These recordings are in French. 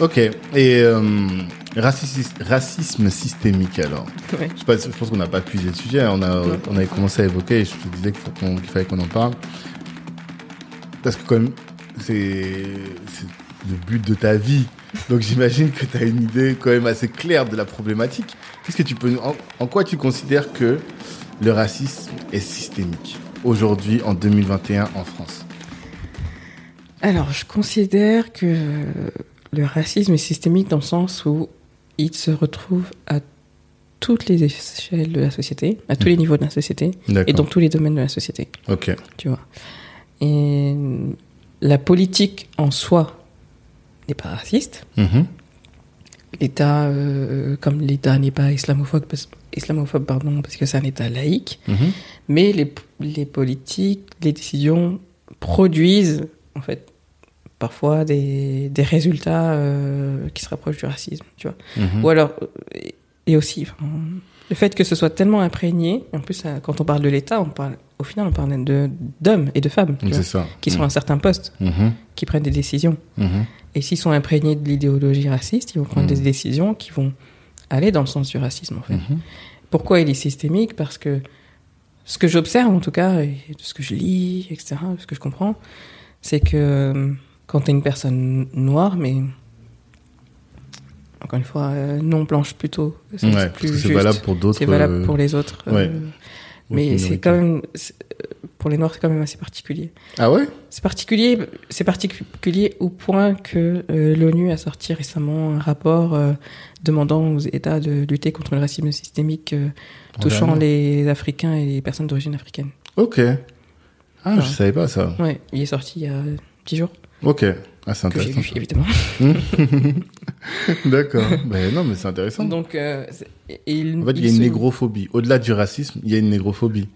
Ok. Et euh, racisme, racisme systémique alors. Ouais. Je, sais pas, je pense qu'on n'a pas puisé le sujet. On a, Ouais. on avait commencé à évoquer. Et je te disais qu'il fallait qu'on en parle parce que quand même, c'est c'est le but de ta vie. Donc j'imagine que tu as une idée quand même assez claire de la problématique. Qu'est-ce que tu peux, en, en quoi tu considères que le racisme est systémique aujourd'hui en 2021 en France? Alors, je considère que le racisme est systémique dans le sens où il se retrouve à toutes les échelles de la société, à tous les niveaux de la société et dans tous les domaines de la société, Ok. tu vois. Et la politique en soi n'est pas raciste. Mhm. L'État, euh, comme l'État n'est pas islamophobe, parce, islamophobe pardon, parce que c'est un État laïque, Mhm. mais les, les politiques, les décisions produisent en fait parfois des, des résultats euh, qui se rapprochent du racisme, tu vois. Mhm. Ou alors, et- aussi, enfin, le fait que ce soit tellement imprégné, en plus, quand on parle de l'État, on parle, au final, on parle de d'hommes et de femmes tu vois, ça. qui sont à certains postes, Mhm. qui prennent des décisions. Mhm. Et s'ils sont imprégnés de l'idéologie raciste, ils vont prendre Mhm. des décisions qui vont aller dans le sens du racisme, en fait. Mhm. Pourquoi il est systémique? Parce que ce que j'observe, en tout cas, et de ce que je lis, etc., de ce que je comprends, c'est que quand tu es une personne noire, mais encore une fois, euh, non blanche plutôt, c'est Ouais, valable pour d'autres. C'est valable euh, pour les autres. euh, mais c'est quand même, pour les noirs, c'est quand même assez particulier. Ah ouais? C'est particulier, c'est particulier au point que euh, l'ONU a sorti récemment un rapport demandant aux États de lutter contre le racisme systémique touchant les Africains et les personnes d'origine africaine. Ok. Ah, Ouais. je savais pas ça. Ouais, il est sorti il y a 10 jours, Ok. Ah, c'est intéressant. vu évidemment. D'accord. ben non, mais c'est intéressant. Donc, euh, et il, En fait, il y a une se- négrophobie. Au-delà du racisme, il y a une négrophobie.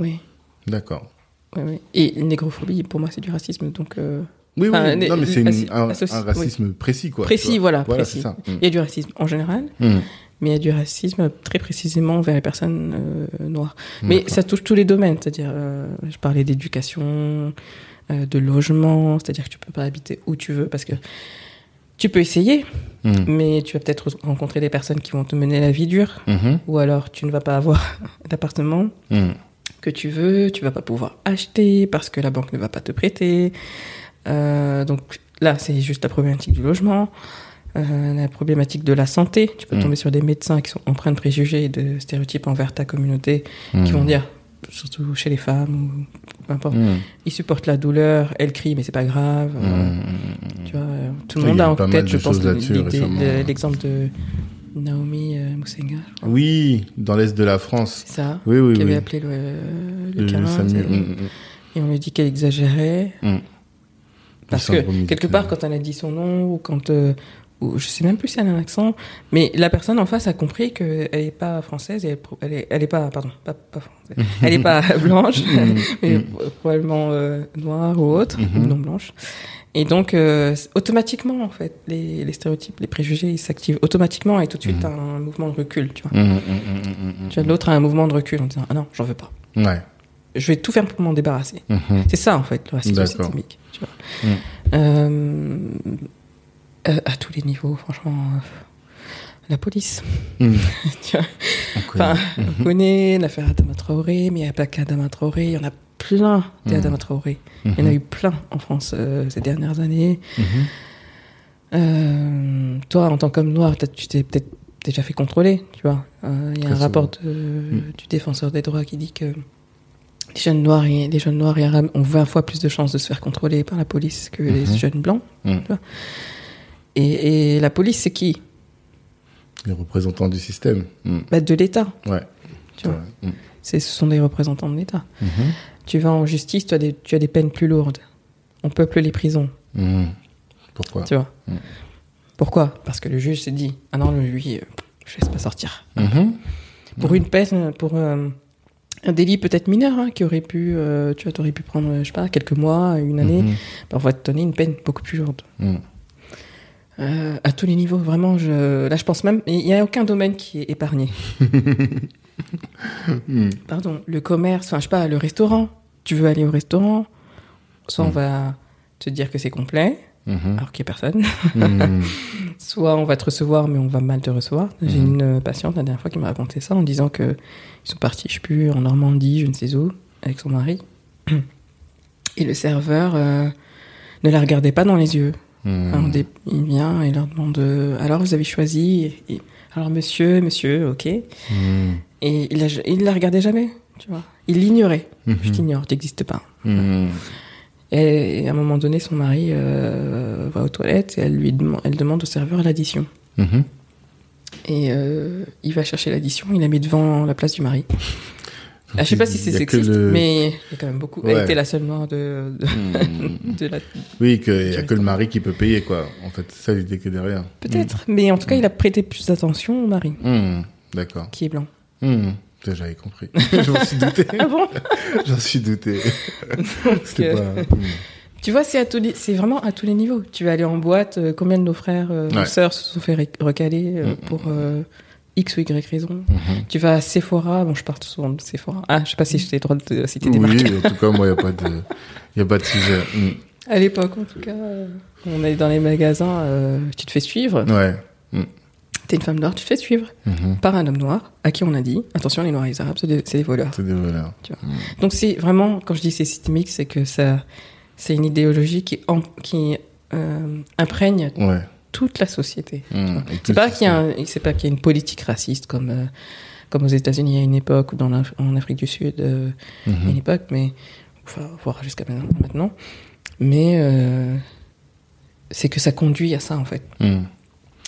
Oui, D'accord. oui, oui. Et une négrophobie, pour moi, c'est du racisme. Donc, euh, Oui, oui. Enfin, non, mais c'est un, racisme précis, quoi. précis, voilà, Voilà, précis. ça. Il y a du racisme en général, Mm. mais il y a du racisme très précisément vers les personnes euh, noires. Mais ça touche tous les domaines, c'est-à-dire, euh, je parlais d'éducation, euh, de logement, c'est-à-dire que tu peux pas habiter où tu veux parce que tu peux essayer, Mm. mais tu vas peut-être rencontrer des personnes qui vont te mener la vie dure, Mhm. ou alors tu ne vas pas avoir d'appartement Mm. que tu veux, tu vas pas pouvoir acheter parce que la banque ne va pas te prêter. Euh, donc là, c'est juste la problématique du logement. Euh, la problématique de la santé. Tu peux Mm. tomber sur des médecins qui sont empreints de préjugés et de stéréotypes envers ta communauté qui vont dire, surtout chez les femmes, ou peu importe, Mm. ils supportent la douleur, elles crient, mais c'est pas grave. Euh, Mm. Tu vois, euh, tout le Oui, monde a en tête, je pense, le- l'exemple de Naomi euh, crois. Oui, dans l'est de la France. c'est ça, Oui, oui, qui oui. avait appelé le, le, Le 15, SAMU. et, et on lui dit qu'elle exagérait. Parce que quelque part, quand elle a dit son nom ou quand, euh, je sais même plus si elle a un accent, mais la personne en face a compris qu'elle n'est pas française et elle, est, elle est pas, pardon, pas, pas française, elle n'est pas blanche, Mm, mais mm. probablement euh, noire ou autre, Mhm. ou non blanche. Et donc, euh, automatiquement, en fait, les, les stéréotypes, les préjugés, ils s'activent automatiquement et tout de suite, t'as un mouvement de recul, tu vois. Tu vois, l'autre a un mouvement de recul en disant, ah non, j'en veux pas. Ouais. Je vais tout faire pour m'en débarrasser. C'est ça, en fait, le racisme systémique. Tu vois. Mm. Euh, euh, à tous les niveaux, franchement. euh, la police. Mm. tu vois. On connaît. Enfin, on connaît l'affaire Adama Traoré, mais il n'y a pas qu'Adama Traoré. Il y en a plein des Mm. Adama Traoré. Il y en a Mhm. eu plein en France euh, ces dernières années. Mhm. Euh, toi, en tant qu'homme noir, tu t'es peut-être déjà fait contrôler, tu vois. Euh, Il y a Très un rapport souvent. de- Mm. du défenseur des droits qui dit que les jeunes noirs et les jeunes noirs et arabes ont 20 fois plus de chances de se faire contrôler par la police que Mhm. les jeunes blancs. Mm. Et, et la police, c'est qui? Les représentants du système. Mm. bah, De l'État. Ouais. Tu vois. Mm. Ce sont des représentants de l'État. Mhm. Tu vas en justice, tu as, des, tu as des peines plus lourdes. On peuple les prisons, Mhm. Pourquoi? Tu vois. Mm. Pourquoi? Parce que le juge s'est dit Ah non, lui, euh, je laisse pas sortir. Mhm. Pour une peine, pour euh, un délit peut-être mineur, hein, qui aurait pu, euh, tu vois, aurais pu prendre, je sais pas, quelques mois, une année, bah, on va te donner une peine beaucoup plus lourde. Euh, à tous les niveaux, vraiment, je, là, je pense même, il n'y a aucun domaine qui est épargné. Mhm. Pardon, le commerce, enfin, je sais pas, le restaurant. Tu veux aller au restaurant, soit on Mm. va te dire que c'est complet, Mhm. alors qu'il n'y a personne. Mhm. Soit on va te recevoir, mais on va mal te recevoir. J'ai Mhm. une patiente la dernière fois qui m'a raconté ça en disant que ils sont partis, je sais plus, en Normandie, je ne sais où, avec son mari. Et le serveur euh, ne la regardait pas dans les yeux. Mhm. Alors, des- il vient et leur demande euh, alors vous avez choisi Et- alors monsieur monsieur ok. Et Mhm. il la, il la regardait jamais tu vois. Il l'ignorait. Mhm. je t'ignore tu n'existes pas et, et à un moment donné son mari euh, va aux toilettes et elle lui demande elle demande au serveur l'addition. Et euh, il va chercher l'addition il la met devant la place du mari ah, je sais pas si c'est sexiste le- mais il y a quand même beaucoup Ouais. elle était la seule noire de, de, de la Oui, qu'il n'y a que le mari qui peut payer, quoi. En fait, c'est ça l'idée que derrière. peut-être mais en tout cas il a prêté plus d'attention au mari. D'accord. qui est blanc J'avais compris. J'en suis douté. ah bon? J'en suis douté. C'était euh, pas. Tu vois, c'est les- c'est vraiment à tous les niveaux. Tu vas aller en boîte, euh, combien de nos frères, euh, nos sœurs se sont fait recaler pour X ou Y raison. Mhm. Tu vas à Sephora, bon, je parle souvent de Sephora. Ah, je sais pas si j'ai le droit de citer des Oui, marques. en tout cas, moi, il n'y a pas de, il a pas de sujet. Mhm. À l'époque, en tout cas, euh, on est dans les magasins, euh, tu te fais suivre. Ouais. T'es une femme noire, tu te fais suivre Mhm. par un homme noir à qui on a dit, attention, les noirs et les arabes, c'est des, voleurs. C'est des voleurs. Donc c'est vraiment, quand je dis c'est systémique, c'est que ça, c'est une idéologie qui, qui euh, imprègne Ouais. Toute la société. Et C'est pas ce qu'il y a, un- c'est pas qu'il y a une politique raciste comme euh, comme aux États-Unis à une époque ou dans en Afrique du Sud euh, Mhm. à une époque, mais enfin voire jusqu'à maintenant. Mais euh, c'est que ça conduit à ça en fait. Mhm.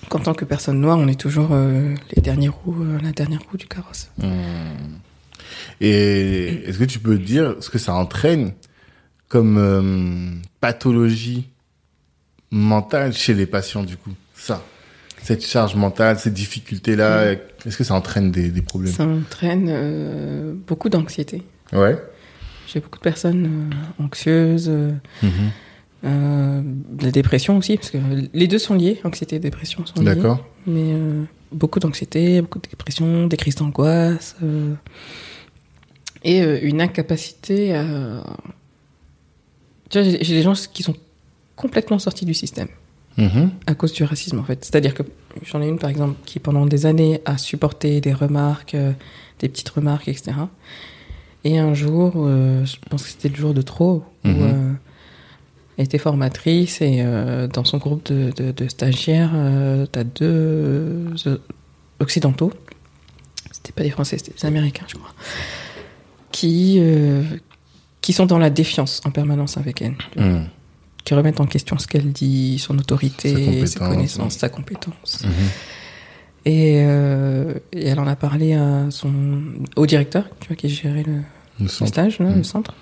Qu'en tant que personne noire, on est toujours les derniers roues, la dernière roue du carrosse. Mhm. Et est-ce que tu peux dire ce que ça entraîne comme pathologie mentale chez les patients du coup Ça, cette charge mentale, ces difficultés-là, est-ce que ça entraîne des, des problèmes? Ça entraîne euh, beaucoup d'anxiété. Ouais. J'ai beaucoup de personnes euh, anxieuses, euh, Mhm. euh, de la dépression aussi, parce que les deux sont liés, anxiété et dépression sont liés. D'accord. Mais beaucoup d'anxiété, beaucoup de dépression, des crises d'angoisse, et une incapacité à... Tu vois, j'ai des gens qui sont complètement sortis du système Mhm. à cause du racisme, en fait. C'est-à-dire que j'en ai une, par exemple, qui pendant des années a supporté des remarques, euh, des petites remarques, etc. Et un jour, euh, je pense que c'était le jour de trop, où Mhm. euh, elle était formatrice et dans son groupe de, de- de stagiaires, t'as deux occidentaux, c'était pas des Français, c'était des Américains, je crois, qui, qui sont dans la défiance en permanence avec elle, tu vois, Mhm. Qui remettent en question ce qu'elle dit, son autorité, Sa ses compétence, connaissances, ouais. sa compétence. Mhm. Et, euh, et elle en a parlé à son, au directeur, tu vois, qui gérait le, stage, là, Mm. le centre.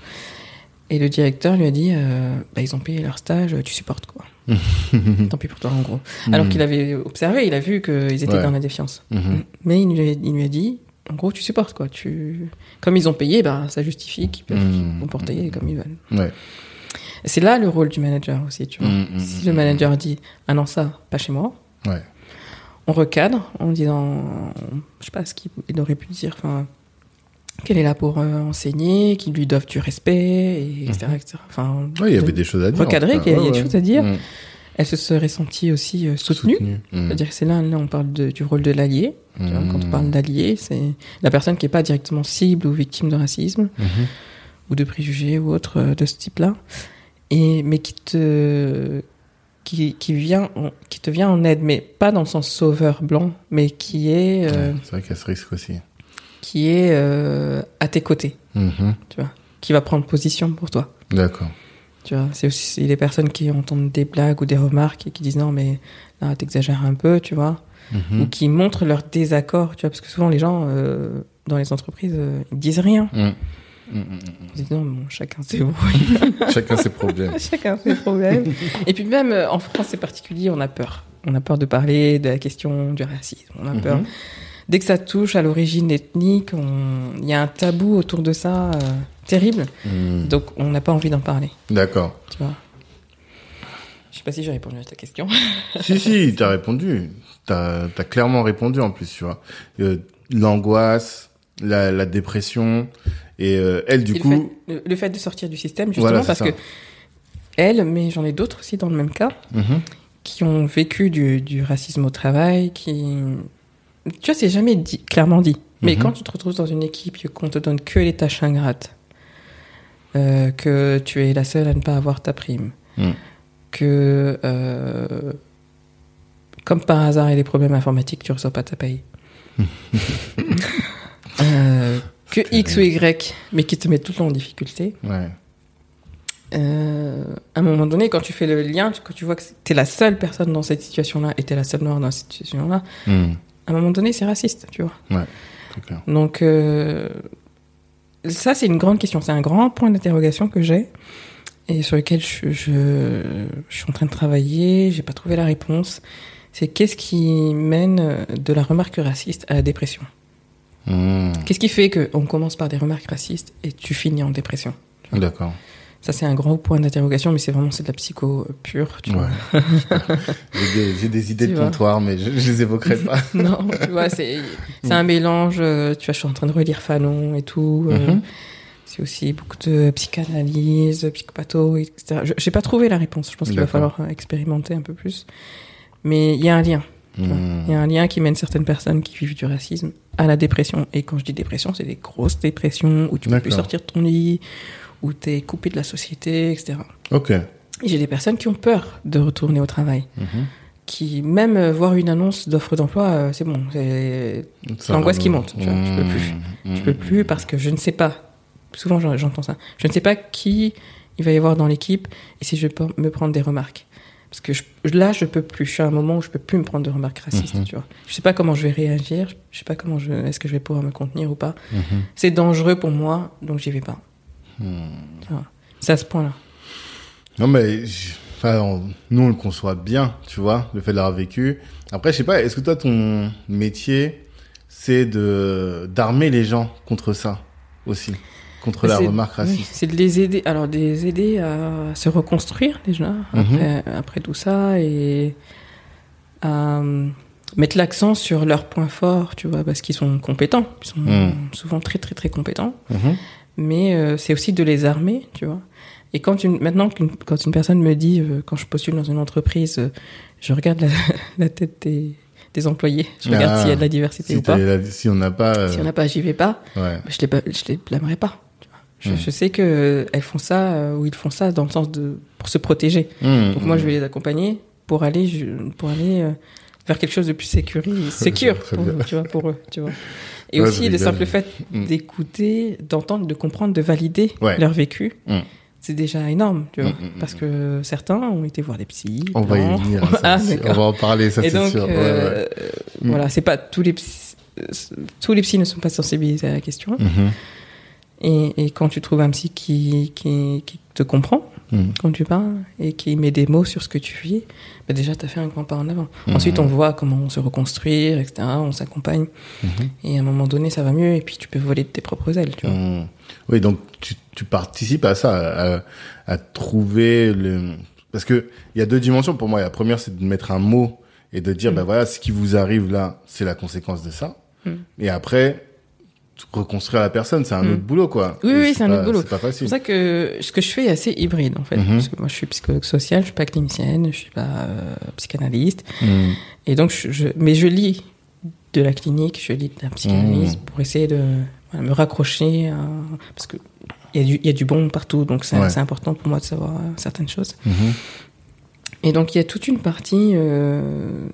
Et le directeur lui a dit, euh, bah, ils ont payé leur stage, tu supportes quoi. Tant pis pour toi, en gros. Alors Mhm. qu'il avait observé, il a vu qu'ils étaient Ouais. dans la défiance. Mhm. Mais il lui, a, il lui a dit, en gros, tu supportes quoi. Tu... Comme ils ont payé, bah, ça justifie qu'ils peuvent Mhm. se comporter comme ils veulent. Ouais. C'est là le rôle du manager aussi, tu vois. Mhm, Si mhm, le manager dit, ah non, ça, pas chez moi, Ouais. on recadre en disant, je sais pas ce qu'il aurait pu dire, enfin, qu'elle est là pour euh, enseigner, qu'ils lui doivent du respect, et etc., etc. Enfin, Ouais, il y avait des choses à dire. recadrer, en qu'il y a des choses à dire. elle se serait sentie aussi euh, soutenue. C'est-à-dire que c'est là, là, on parle de- du rôle de l'allié. Quand on parle d'allié, c'est la personne qui n'est pas directement cible ou victime de racisme Mhm. ou de préjugés ou autre euh, de ce type-là, et mais qui te qui, qui vient en- qui te vient en aide, mais pas dans le sens sauveur blanc, mais qui est euh, Ouais, C'est vrai qu'il y a ce risque aussi. qui est euh, à tes côtés, Mhm. tu vois, qui va prendre position pour toi. D'accord. Tu vois, c'est aussi les personnes qui entendent des blagues ou des remarques et qui disent non mais là t'exagères un peu, tu vois, Mhm. ou qui montrent leur désaccord, tu vois, parce que souvent les gens euh, dans les entreprises ils disent rien. Ils disent non bon chacun ses brouilles, Chacun ses problèmes. chacun ses problèmes. et puis même euh, en France c'est particulier, on a peur, on a peur de parler de la question du racisme, on a peur. Mhm. Dès que ça touche à l'origine ethnique, on- il y a un tabou autour de ça euh, terrible, Mhm. donc on n'a pas envie d'en parler. D'accord. Tu vois. Je sais pas si j'ai répondu à ta question. si, si, t'as répondu. T'as as clairement répondu en plus, tu vois. Euh, L'angoisse, la, la dépression, et euh, elle, du coup... le, fait, le, le fait de sortir du système, justement, Voilà, parce ça. que elle, mais j'en ai d'autres aussi dans le même cas, Mhm. qui ont vécu du, du racisme au travail, qui... Tu vois, c'est jamais dit, clairement dit. Mais Mhm. quand tu te retrouves dans une équipe et qu'on te donne que les tâches ingrates, euh, que tu es la seule à ne pas avoir ta prime, Mm. que, euh, comme par hasard, il y a des problèmes informatiques, tu reçois pas ta paye. Euh, que X ou Y, mais qui te met tout le temps en difficulté. Ouais. Euh, à un moment donné, quand tu fais le lien, quand tu vois que tu es la seule personne dans cette situation-là et tu es la seule noire dans cette situation-là, Mhm. à un moment donné, c'est raciste, tu vois. Clair. Donc, euh, ça, c'est une grande question. C'est un grand point d'interrogation que j'ai et sur lequel je, je, je suis en train de travailler. J'ai pas trouvé la réponse. C'est qu'est-ce qui mène de la remarque raciste à la dépression? Mhm. Qu'est-ce qui fait qu'on commence par des remarques racistes et tu finis en dépression D'accord. Ça, c'est un grand point d'interrogation, mais c'est vraiment c'est de la psycho pure, tu. Ouais. j'ai, des, idées Tu de comptoir, mais je, je les évoquerai pas. non, tu vois, c'est un mélange. euh, Tu vois, je suis en train de relire Fanon et tout. euh, Mhm. C'est aussi beaucoup de psychanalyse, psychopatho, etc. Je n'ai pas trouvé la réponse. Je pense qu'il va falloir expérimenter un peu plus. Mais il y a un lien. Mhm. Il y a un lien qui mène certaines personnes qui vivent du racisme à la dépression. Et quand je dis dépression, c'est des grosses dépressions où tu peux plus sortir de ton lit, où tu es coupé de la société, etc. Ok. Et j'ai des personnes qui ont peur de retourner au travail. Mhm. Qui, même euh, voir une annonce d'offre d'emploi, euh, c'est bon. c'est- L'angoisse qui monte, tu vois, je peux plus. Mhm. Je peux plus parce que je ne sais pas. Souvent, j'en- j'entends ça. Je ne sais pas qui il va y avoir dans l'équipe et si je peux me prendre des remarques. Parce que je- là, je peux plus. Je suis à un moment où je peux plus me prendre de remarques racistes. Mhm. Tu vois. Je sais pas comment je vais réagir. Je sais pas comment je. Est-ce que je vais pouvoir me contenir ou pas. Mhm. C'est dangereux pour moi, donc j'y vais pas. Vois. C'est à ce point-là. Non, mais je- enfin, on- nous, on le conçoit bien, tu vois, le fait de l'avoir vécu. Après, je sais pas, est-ce que toi, ton métier, c'est de d'armer les gens contre ça aussi? Contre la remarque oui, raciste C'est de les aider. Alors, de les aider à se reconstruire déjà Mhm. après, après tout ça et à euh, mettre l'accent sur leurs points forts, tu vois, parce qu'ils sont compétents. Ils sont Mhm. souvent très, très, très compétents. Mhm. Mais euh, c'est aussi de les armer, tu vois. Et quand une, maintenant, quand une personne me dit, euh, quand je postule dans une entreprise, euh, je regarde la, la tête des, des employés, je regarde Ah, s'il y a de la diversité Si, ou pas. la- si on n'a pas... euh, Si on n'a pas, j'y vais pas. ouais. Je je les blâmerai pas. Vois. Je, je sais que euh, elles font ça euh, ou ils font ça dans le sens de pour se protéger. Mhm. Donc moi, je vais les accompagner pour aller je- pour aller euh, vers quelque chose de plus sécurisé, sécure Très pour, tu vois, pour eux, tu vois. Et Ouais, aussi le simple fait d'écouter, d'entendre, de comprendre, de valider Ouais. leur vécu. C'est déjà énorme, tu vois, parce que certains ont été voir des psys. On va y venir, ça, Ah, on va en parler, ça c'est sûr. Euh, ouais. voilà, c'est pas tous les psys, tous les psys ne sont pas sensibilisés à la question. Mhm. Et, et quand tu trouves un psy qui, qui, qui te comprend Mhm. quand tu parles et qui met des mots sur ce que tu vis, bah déjà, tu as fait un grand pas en avant. Mhm. Ensuite, on voit comment se reconstruire, etc. On s'accompagne. Mhm. Et à un moment donné, ça va mieux. Et puis, tu peux voler de tes propres ailes, tu vois. Mhm. Oui, donc tu, tu participes à ça, à, à trouver le... Parce que il y a deux dimensions pour moi. La première, c'est de mettre un mot et de dire, ben voilà, ce qui vous arrive là, c'est la conséquence de ça. Et après, reconstruire la personne, c'est un Mm. autre boulot, quoi. Oui, Et oui, c'est un pas- autre boulot. C'est pas C'est facile. pour ça que ce que je fais est assez hybride, en fait. Mhm. Parce que moi, je suis psychologue social, je suis pas clinicienne, je suis pas euh, psychanalyste. Mhm. Et donc, je, je- mais je lis de la clinique, je lis de la psychanalyse Mmh. pour essayer de voilà, me raccrocher. à- parce que il y, a du- il y a du bon partout, donc c'est Ouais. c'est important pour moi de savoir euh, certaines choses. Mhm. Et donc, il y a toute une partie euh,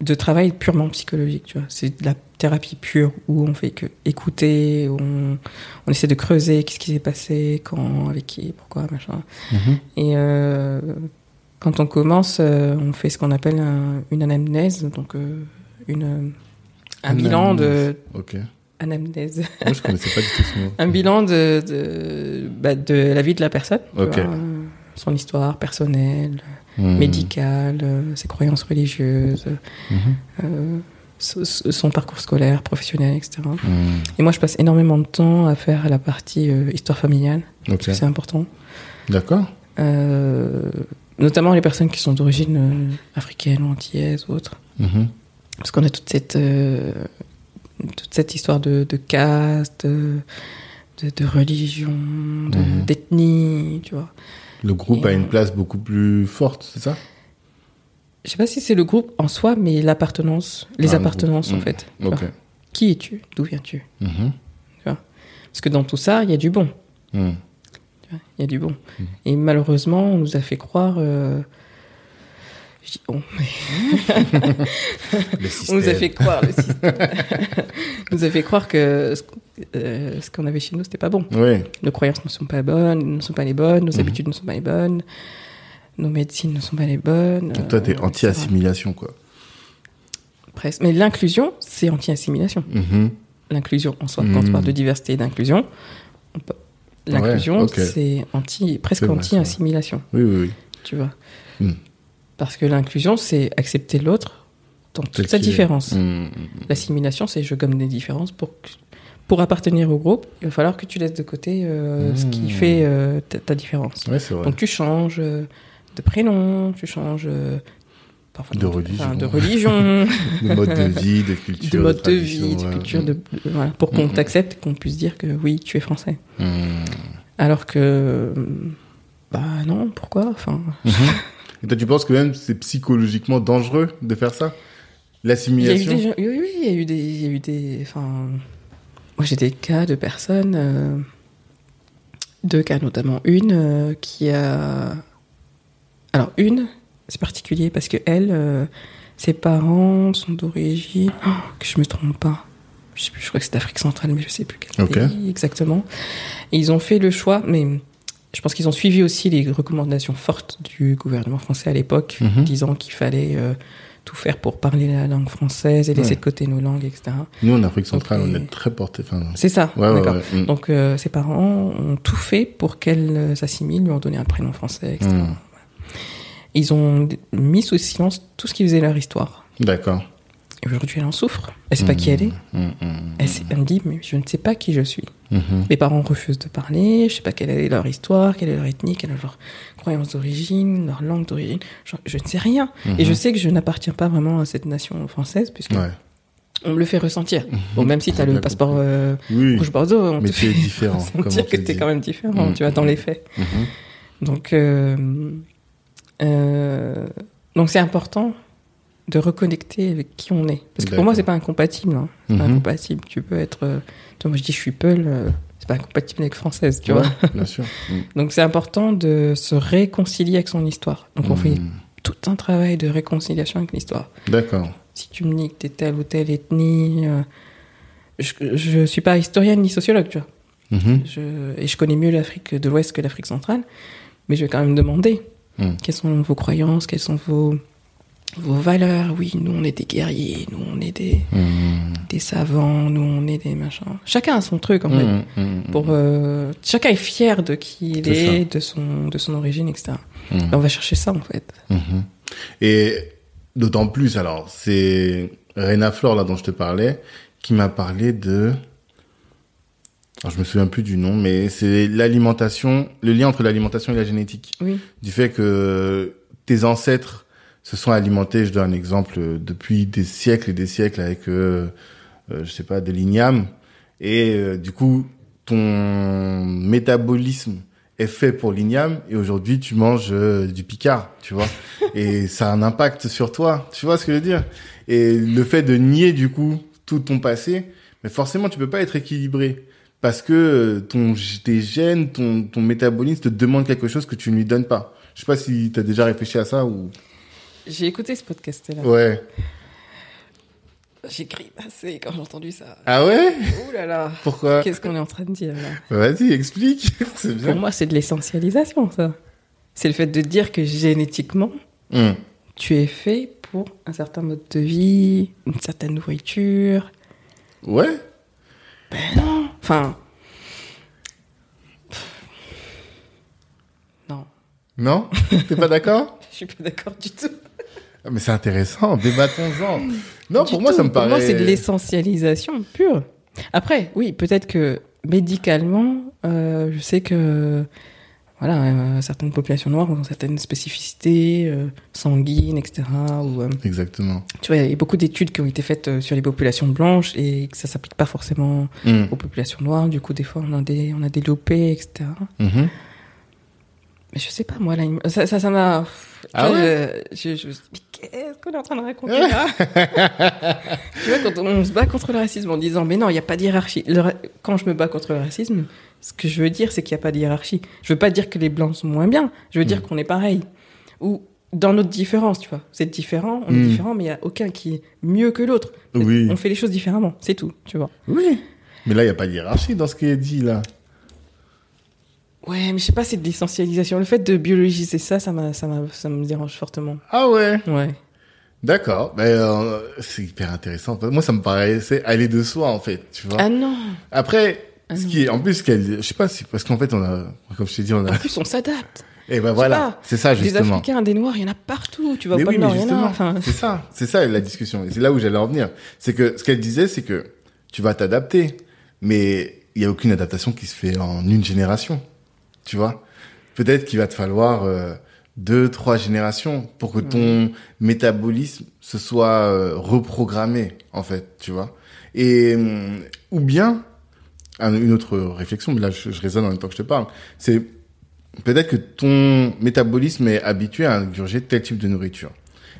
de travail purement psychologique, tu vois. C'est de la thérapie pure où on fait que écouter, où on, on essaie de creuser qu'est-ce qui s'est passé, quand, avec qui, pourquoi, machin. Mhm. Et euh, quand on commence, euh, on fait ce qu'on appelle un- une anamnèse, donc euh, une, un bilan de Anamnèse. Ok. anamnèse, Moi, je connaissais pas du tout ce mot. un bilan de de, bah, de la vie de la personne, vois, son histoire personnelle, Mhm. médicale, euh, ses croyances religieuses, Mhm. euh, so- so- son parcours scolaire, professionnel, etc. Mhm. Et moi, je passe énormément de temps à faire la partie euh, histoire familiale, parce que c'est important. D'accord. Euh, notamment les personnes qui sont d'origine euh, africaine ou antillaise ou autre. Mhm. Parce qu'on a toute cette, euh, toute cette histoire de, de caste, de, religion, de- Mhm. d'ethnie, tu vois. Le groupe Et, a une euh, place beaucoup plus forte, c'est ça? Je sais pas si c'est le groupe en soi, mais l'appartenance, les Ah, appartenances en fait. Tu Ok. vois. Qui es-tu? D'où viens-tu? Mhm. Parce que dans tout ça, il y a du bon. Vois, Il y a du bon. Et malheureusement, on nous a fait croire. euh, je dis on, mais on nous a fait croire. le système. nous a fait croire que ce, euh, ce qu'on avait chez nous, c'était pas bon. Nos croyances ne sont pas bonnes, ne sont pas les bonnes, nos Mhm. habitudes ne sont pas les bonnes, nos médecines ne sont pas les bonnes. Donc toi, t'es euh, anti-assimilation, quoi. Presque. Mais l'inclusion, c'est anti-assimilation. Mhm. L'inclusion en soi, quand on Mhm. parle de diversité et d'inclusion, peut- l'inclusion, Ouais, c'est anti, presque anti-assimilation, Oui, oui, oui. tu vois. Parce que l'inclusion, c'est accepter l'autre dans Tel toute sa qu'il est. différence. Mhm. L'assimilation, c'est je gomme des différences pour pour appartenir au groupe. Il va falloir que tu laisses de côté euh, ce qui fait euh, ta, ta différence. Ouais, c'est vrai. Donc tu changes euh, de prénom, tu changes parfois De religion. de religion, de mode de vie, de culture. de mode de vie, de culture, de voilà, pour qu'on t'accepte, qu'on puisse dire que oui, tu es français. Alors que bah non, pourquoi? Enfin. Et toi, tu penses que même c'est psychologiquement dangereux de faire ça? L'assimilation? Gens- oui, oui, il y a eu des, il y a eu des, enfin, moi j'ai des cas de personnes, euh, deux cas notamment, une euh, qui a, alors une, c'est particulier parce que elle, euh, ses parents sont d'origine, oh, que je me trompe pas, je sais plus, je crois que c'est d'Afrique centrale, mais je sais plus quel pays exactement. Et ils ont fait le choix, mais je pense qu'ils ont suivi aussi les recommandations fortes du gouvernement français à l'époque, Mhm. disant qu'il fallait euh, tout faire pour parler la langue française et laisser Ouais. de côté nos langues, etc. Nous, en Afrique centrale, on est très porté. C'est ça, ouais, ouais, d'accord. ouais. Mhm. Donc euh, ses parents ont tout fait pour qu'elle euh, s'assimile, lui ont donné un prénom français, etc. Mhm. Ils ont mis sous silence tout ce qui faisait leur histoire. D'accord. Et aujourd'hui, elle en souffre. Elle sait pas qui elle est. Mhm. Elle, sait- elle me dit, mais je ne sais pas qui je suis. Mhm. Mes parents refusent de parler, je sais pas quelle est leur histoire, quelle est leur ethnie, quelle est leur croyance d'origine, leur langue d'origine. Je, je ne sais rien. Et je sais que je n'appartiens pas vraiment à cette nation française, puisque Ouais. on me le fait ressentir. Bon, même si tu as le passeport euh, Oui. rouge bordeaux, on Mais te fait différent, que tu es quand même différent, Mhm. tu vois, dans les faits. Donc, euh, euh, donc c'est important de reconnecter avec qui on est. Parce que pour moi, c'est pas incompatible. hein. C'est pas Mhm. incompatible. Tu peux être. euh, moi, je dis je suis Peul, euh, c'est pas incompatible avec française, tu Ouais, vois. Bien sûr. Mhm. Donc c'est important de se réconcilier avec son histoire. Donc on fait Mhm. tout un travail de réconciliation avec l'histoire. D'accord. Si tu me dis que t'es telle ou telle ethnie, euh, je, je suis pas historienne ni sociologue, tu vois. Mhm. Je, et je connais mieux l'Afrique de l'Ouest que l'Afrique centrale, mais je vais quand même demander Mhm. quelles sont vos croyances, quelles sont vos, vos valeurs. Oui, nous on est des guerriers, nous on est des, Mhm. des savants, nous on est des machins. Chacun a son truc en fait. Mhm. Mhm. Pour, euh, chacun est fier de qui il est, de son, de son origine, etc. Ben, on va chercher ça en fait. Et d'autant plus, alors, c'est Rena Flore, là, dont je te parlais, qui m'a parlé de... Alors, je me souviens plus du nom, mais c'est l'alimentation, le lien entre l'alimentation et la génétique. Oui. Du fait que tes ancêtres se sont alimentés, je donne un exemple, euh, depuis des siècles et des siècles avec, euh, euh, je sais pas, de l'igname. Et euh, du coup, ton métabolisme est fait pour l'igname et aujourd'hui tu manges euh, du picard, tu vois. et ça a un impact sur toi, tu vois ce que je veux dire? Et le fait de nier du coup tout ton passé, mais forcément tu peux pas être équilibré parce que euh, ton tes gènes, ton ton métabolisme te demande quelque chose que tu ne lui donnes pas. Je sais pas si tu as déjà réfléchi à ça ou J'ai écouté ce podcast-là. Ouais. J'ai grimacé quand j'ai entendu ça. Ah ouais? Ouh là là. Pourquoi? Qu'est-ce qu'on est en train de dire là? Vas-y, explique. C'est Pour bien. moi, c'est de l'essentialisation, ça. C'est le fait de dire que génétiquement, Hum. tu es fait pour un certain mode de vie, une certaine nourriture. Ouais. Ben non. Enfin. Non, Non? T'es pas d'accord? Je suis pas d'accord du tout. Ah, Mais c'est intéressant, débattons-en. Non, Du pour moi, tout. ça me paraît. Pour moi, c'est de l'essentialisation pure. Après, oui, peut-être que médicalement, euh, je sais que voilà, euh, certaines populations noires ont certaines spécificités euh, sanguines, etc. Ou, Exactement. tu vois, il y a beaucoup d'études qui ont été faites sur les populations blanches et que ça s'applique pas forcément Hum. aux populations noires. Du coup, des fois, on a des, on a des loupés, etc. Mhm. Mais je sais pas, moi, là, ça, ça m'a. Ah ouais je, je, je me suis dit, mais qu'est-ce qu'on est en train de raconter là Tu vois, quand on se bat contre le racisme en disant, mais non, il n'y a pas de hiérarchie. Le ra- quand je me bats contre le racisme, ce que je veux dire, c'est qu'il n'y a pas de hiérarchie. Je veux pas dire que les blancs sont moins bien. Je veux dire qu'on est pareil. Ou dans notre différence, tu vois. C'est différent, on est Mm. différent, mais il n'y a aucun qui est mieux que l'autre. Oui. On fait les choses différemment, c'est tout, tu vois. Oui. Mais là, il n'y a pas de hiérarchie dans ce qui est dit, là. Ouais, mais je sais pas, c'est de l'essentialisation. Le fait de biologiser ça, ça, m'a, ça, m'a, ça me dérange fortement. Ah ouais? Ouais. D'accord. Ben, euh, c'est hyper intéressant. Moi, ça me paraissait aller de soi, en fait, tu vois. Ah non Après, Ah ce non. qui est, en plus, qu'elle, je sais pas si, parce qu'en fait, on a, comme je t'ai dit, on a, En plus, on s'adapte. et ben sais voilà. C'est ça, Des justement. Africains, des Noirs, il y en a partout. Tu vois mais pas oui, le Nord, il y en a. Enfin, c'est ça, c'est ça la discussion. Et c'est là où j'allais en venir. C'est que ce qu'elle disait, c'est que tu vas t'adapter, mais il y a aucune adaptation qui se fait en une génération. Tu vois Peut-être qu'il va te falloir euh, deux, trois générations pour que ton métabolisme se soit euh, reprogrammé, en fait. Tu vois Et hum, ou bien un- une autre réflexion, mais là je, je raisonne en même temps que je te parle. C'est peut-être que ton métabolisme est habitué à ingurger tel type de nourriture.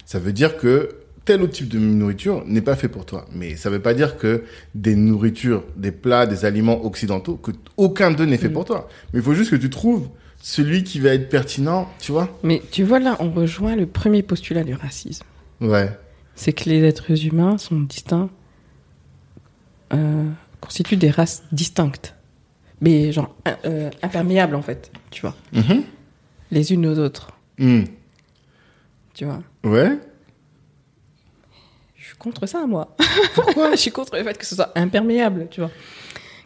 Ça veut dire que tel autre type de nourriture n'est pas fait pour toi. Mais ça veut pas dire que des nourritures, des plats, des aliments occidentaux, que aucun d'eux n'est fait Mm. pour toi. Mais il faut juste que tu trouves celui qui va être pertinent, tu vois Mais tu vois, là, on rejoint le premier postulat du racisme. Ouais. C'est que les êtres humains sont distincts, euh, constituent des races distinctes. Mais genre, euh, imperméables, en fait. Tu vois. Mhm. Les unes aux autres. Mm. Tu vois. Ouais. Contre ça, moi. Pourquoi Je suis contre le fait que ce soit imperméable, tu vois.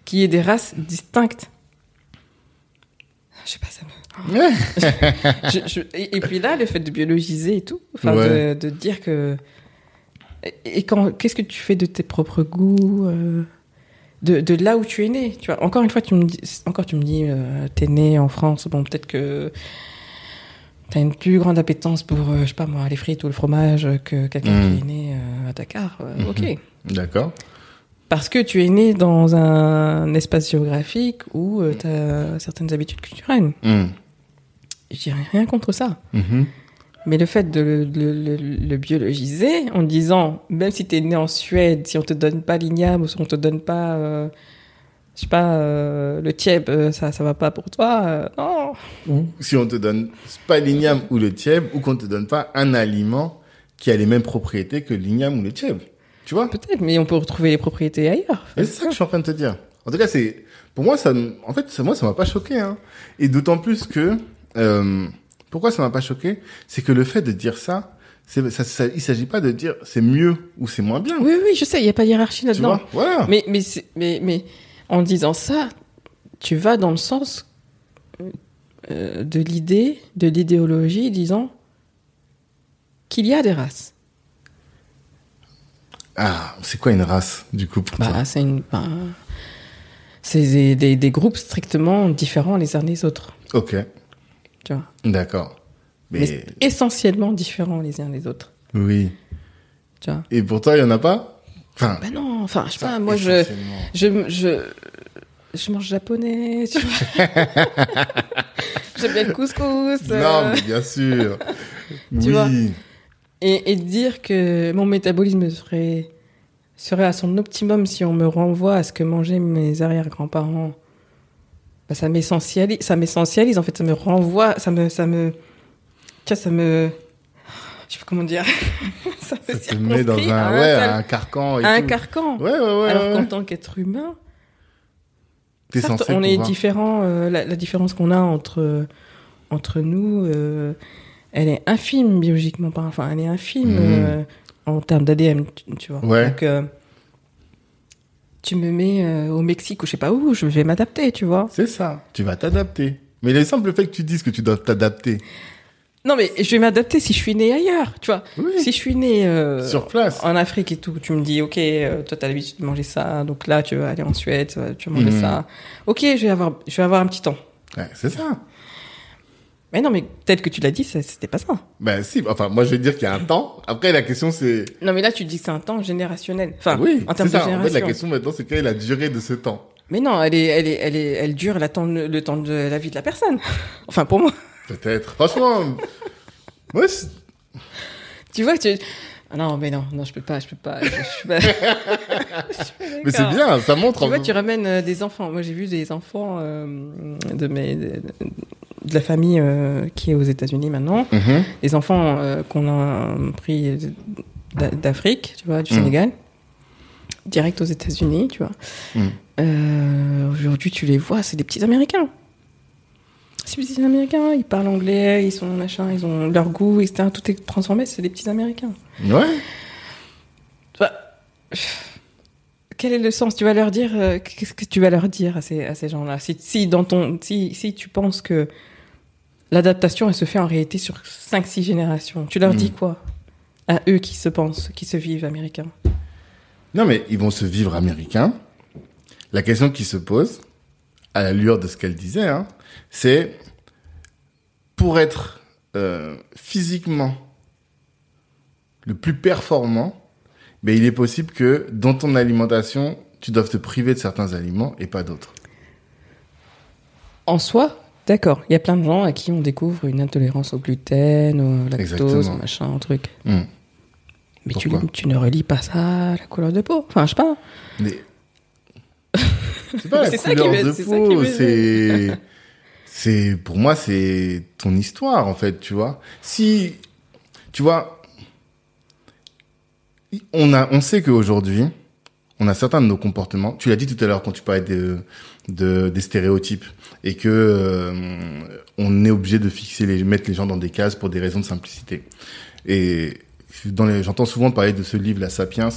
Qu'il y ait des races distinctes. Je sais pas, ça me... Ouais. Je- je- et, et puis là, le fait de biologiser et tout, enfin Ouais. de, de dire que. Et, et quand, qu'est-ce que tu fais de tes propres goûts, euh, de, de là où tu es né, tu vois. Encore une fois, tu me dis, encore tu me dis, euh, t'es né en France, bon peut-être que t'as une plus grande appétence pour, euh, je sais pas moi, les frites ou le fromage que quelqu'un Mm. qui est né euh, à Dakar. euh, Mhm. Ok. D'accord. Parce que tu es né dans un espace géographique où tu as certaines habitudes culturelles. Mm. Je dirais rien contre ça. Mhm. Mais le fait de le, le- le- le biologiser en disant, même si tu es né en Suède, si on te donne pas l'igname ou si on te donne pas, euh, je sais pas, euh, le tieb, euh, ça, ça va pas pour toi. euh, non. Ou si on te donne pas l'igname ou le tieb, ou qu'on te donne pas un aliment qui a les mêmes propriétés que l'igname ou le tieb. Tu vois? Peut-être, mais on peut retrouver les propriétés ailleurs. C'est ça que je suis en train de te dire. En tout cas, c'est pour moi ça, en fait, moi ça m'a pas choqué. Hein. Et d'autant plus que euh, pourquoi ça m'a pas choqué, c'est que le fait de dire ça, c'est ça, ça, il s'agit pas de dire c'est mieux ou c'est moins bien. Oui, oui, je sais, il n'y a pas de hiérarchie tu là-dedans. vois? Voilà. Mais, mais, mais, mais en disant ça, tu vas dans le sens euh, de l'idée, de l'idéologie, disant qu'il y a des races. Ah, c'est quoi une race du coup pour toi? Bah, c'est une, bah, c'est des, des, des groupes strictement différents les uns des autres, Ok, tu vois? d'accord. Mais, Mais, c'est essentiellement différents les uns des autres, oui. tu vois? Et pour toi, il y en a pas? Enfin, Bah non, enfin, je sais pas, moi je, je, je, je mange japonais, tu vois. J'aime bien le couscous. euh. Non, mais bien sûr. Tu oui. vois Et, et dire que mon métabolisme serait, serait à son optimum si on me renvoie à ce que mangeaient mes arrière-grands-parents, bah, ça m'essentialise, ça m'essentialise, en fait, ça me renvoie, ça me, ça me, ça me, je sais pas comment dire, ça me Ça te met dans un, un ouais, seul- un carcan et un tout. carcan. Ouais, ouais, ouais. Alors ouais. qu'en tant qu'être humain, T'es certes, censé on est différents. euh, la, la différence qu'on a entre entre nous, euh, elle est infime biologiquement parlant. Enfin, elle est infime Mhm. euh, en termes d'ADN, tu, tu vois. Ouais. Donc, euh, tu me mets euh, au Mexique ou je sais pas où, je vais m'adapter, tu vois. C'est ça. Tu vas t'adapter. Mais le simple fait que tu dises que tu dois t'adapter Non, mais je vais m'adapter si je suis né ailleurs, tu vois. Oui. Si je suis né euh, sur place. en Afrique et tout, tu me dis, ok, euh, toi t'as l'habitude de manger ça, donc là tu vas aller en Suède, tu vas- tu vas manger Mhm. ça. Ok, je vais avoir, je vais avoir un petit temps. Ouais, c'est ça. Mais non, mais tel que tu l'as dit, ça- c'était pas ça. Ben si, enfin moi je vais dire qu'il y a un temps. Après la question c'est Non, mais là tu dis que c'est un temps générationnel. Enfin, oui, en termes c'est de ça. En fait génération. la question maintenant c'est quelle est la durée de ce temps? Mais non, elle est, elle est, elle est, elle dure la temps, le temps de la vie de la personne. enfin, pour moi. Peut-être. Franchement, moi, c'est- Tu vois, tu. Ah non, mais non, non, je peux pas, je peux pas. Je, je suis pas- Je suis pas mais c'est d'accord. bien, ça montre. Tu vois, tu ramènes euh, des enfants. Moi, j'ai vu des enfants euh, de mes de, de la famille euh, qui est aux États-Unis maintenant, Mhm. des enfants euh, qu'on a pris d'a- d'Afrique, tu vois, du Mm. Sénégal, direct aux États-Unis, tu vois. Mm. Euh, Aujourd'hui, tu les vois, c'est des petits Américains. C'est des petits Américains, ils parlent anglais, ils sont machin, ils ont leur goût, etc. Tout est transformé, c'est des petits Américains. Ouais. Bah, quel est le sens? Tu vas leur dire euh, qu'est-ce que tu vas leur dire à ces, à ces gens-là? Si, si dans ton si, si tu penses que l'adaptation elle se fait en réalité sur 5 6 générations, tu leur dis quoi? À eux qui se pensent, qui se vivent américains Non, mais ils vont se vivre américains. La question qui se pose, à la lueur de ce qu'elle disait, hein, c'est pour être euh, physiquement le plus performant, ben, il est possible que dans ton alimentation, tu doives te priver de certains aliments et pas d'autres. En soi, d'accord, il y a plein de gens à qui on découvre une intolérance au gluten, au lactose, Exactement. au machin, un truc. Hmm. Mais tu, ne relis pas ça à la couleur de peau. Enfin, je sais pas. Mais c'est pas la C'est ça qui couleur me- de peau, c'est c'est pour moi c'est ton histoire en fait, tu vois. Si tu vois on a on sait qu'aujourd'hui on a certains de nos comportements, tu l'as dit tout à l'heure quand tu parlais de, de des stéréotypes et que euh, on est obligé de fixer les mettre les gens dans des cases pour des raisons de simplicité. Et j'entends souvent parler de ce livre La Sapiens